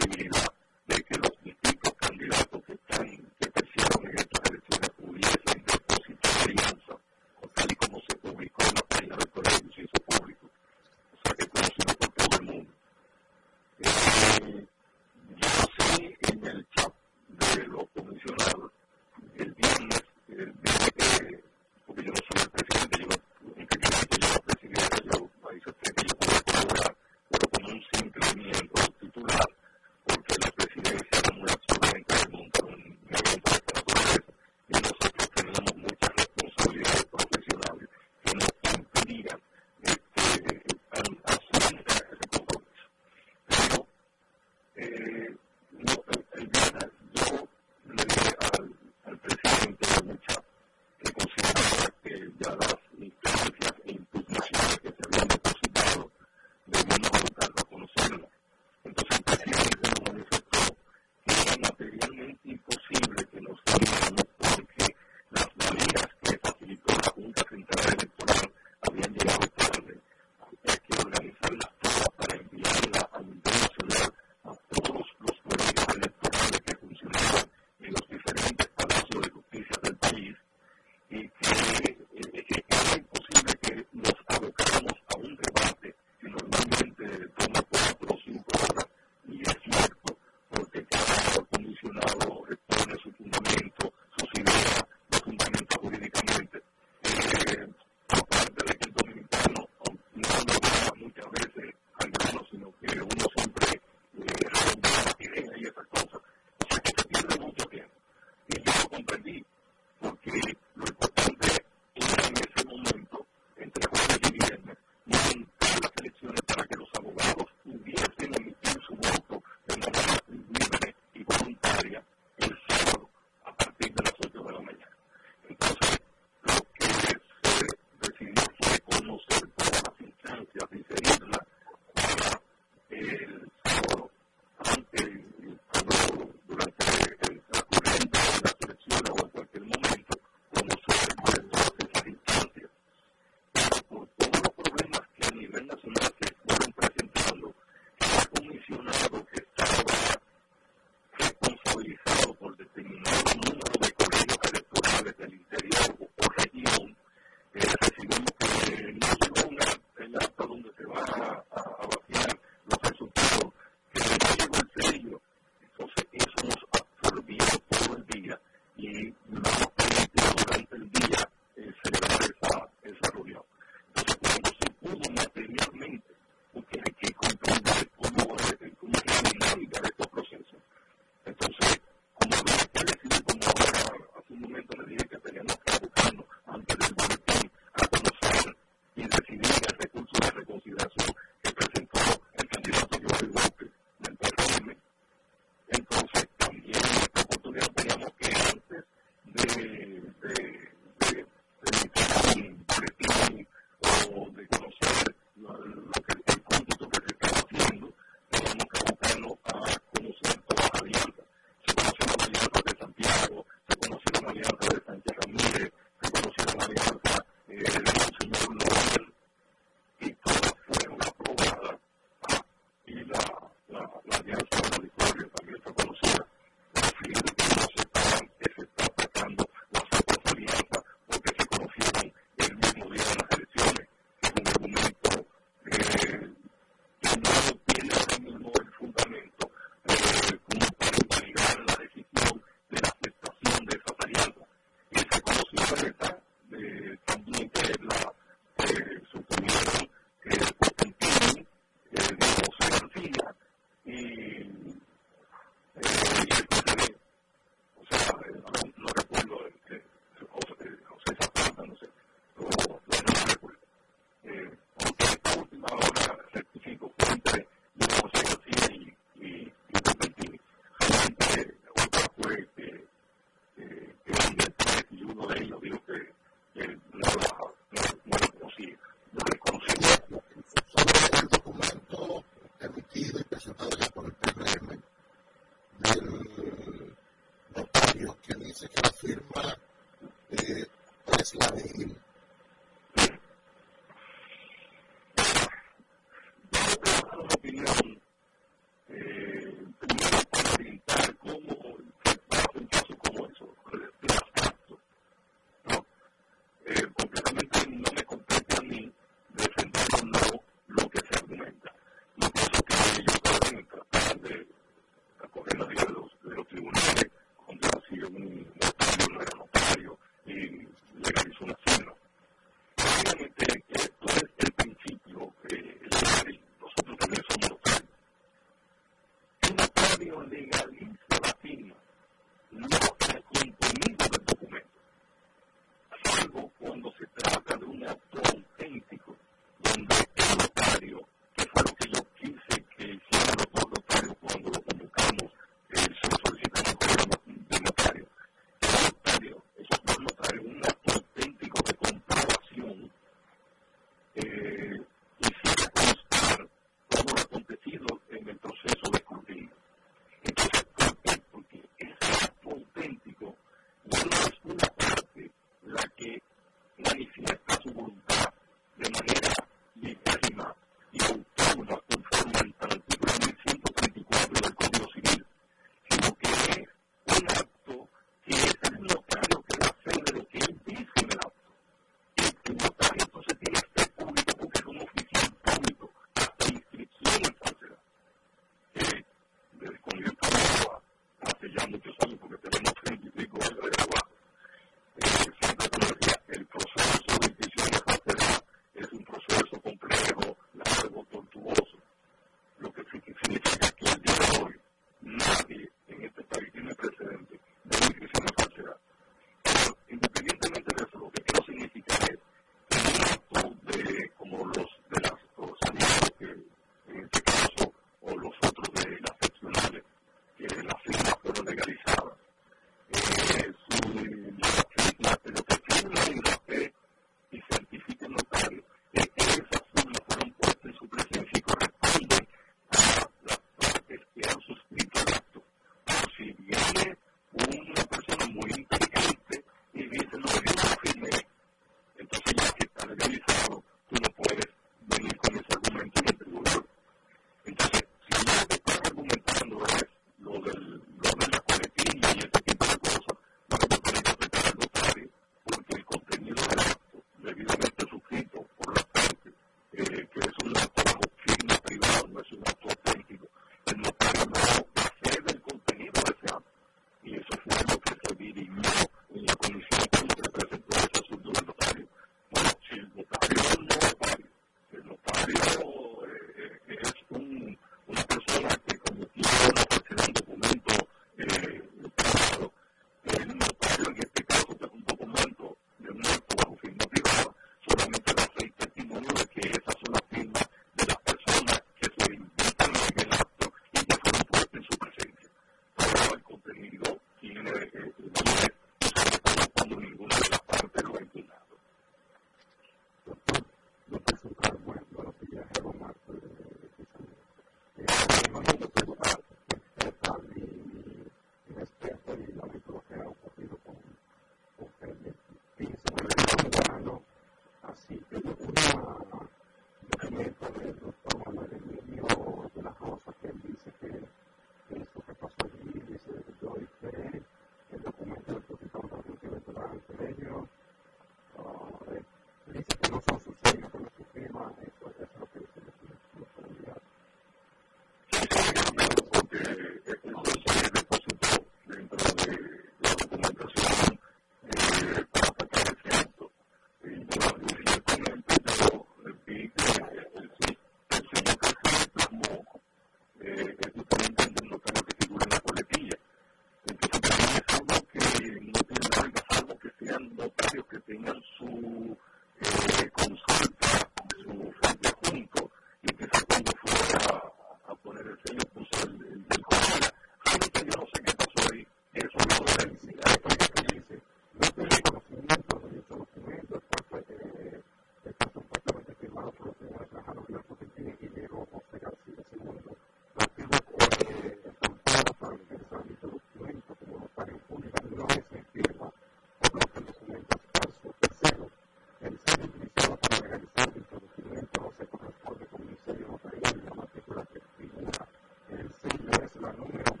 Hallelujah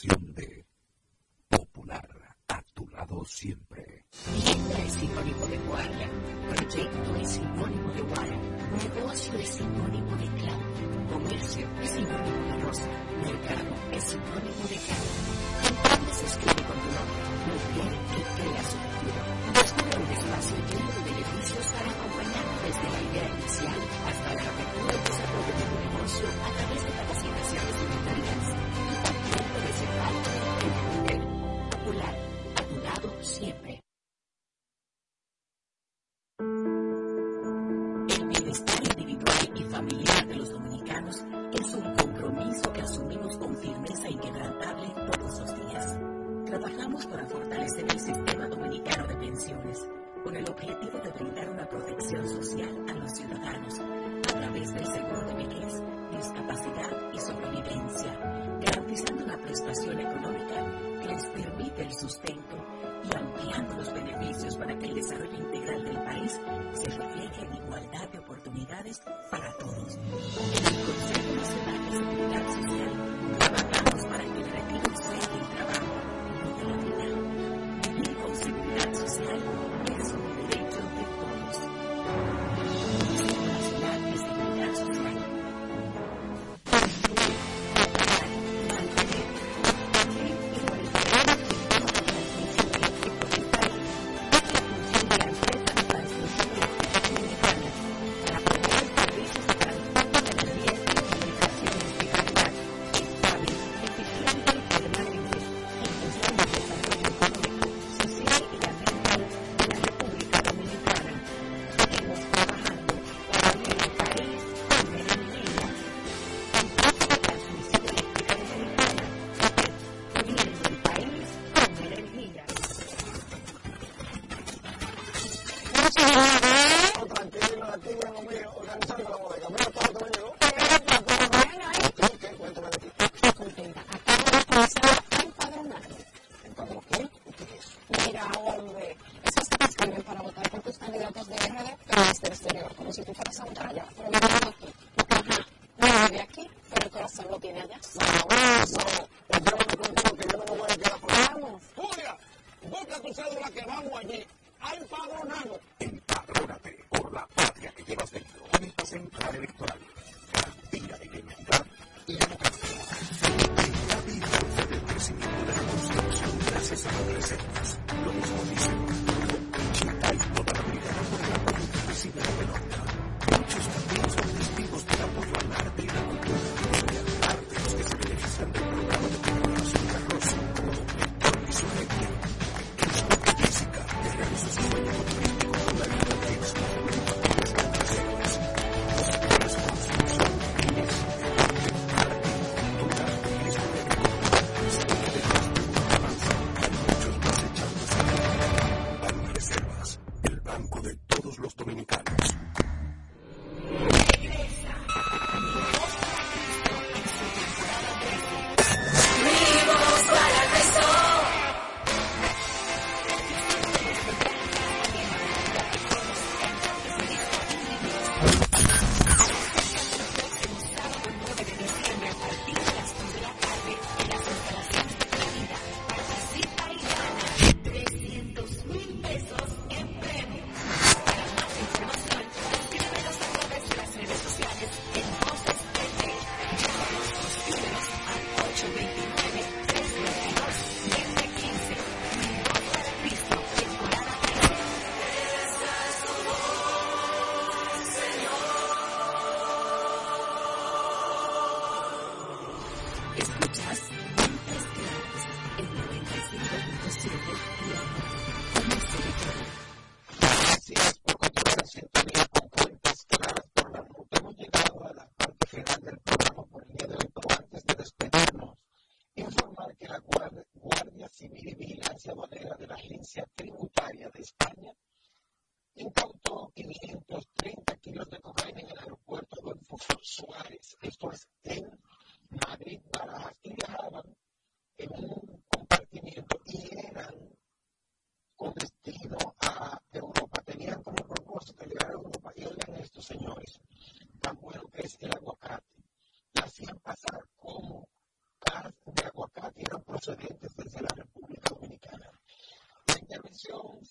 de Popular a tu lado siempre. Vivienda es sinónimo de guardia, proyecto es sinónimo de guardia, negocio es sinónimo de cloud, comercio es sinónimo de rosa, mercado es sinónimo de cloud.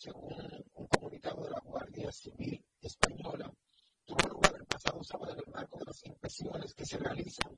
según un comunicado de la Guardia Civil Española, tuvo lugar el pasado sábado en el marco de las inspecciones que se realizan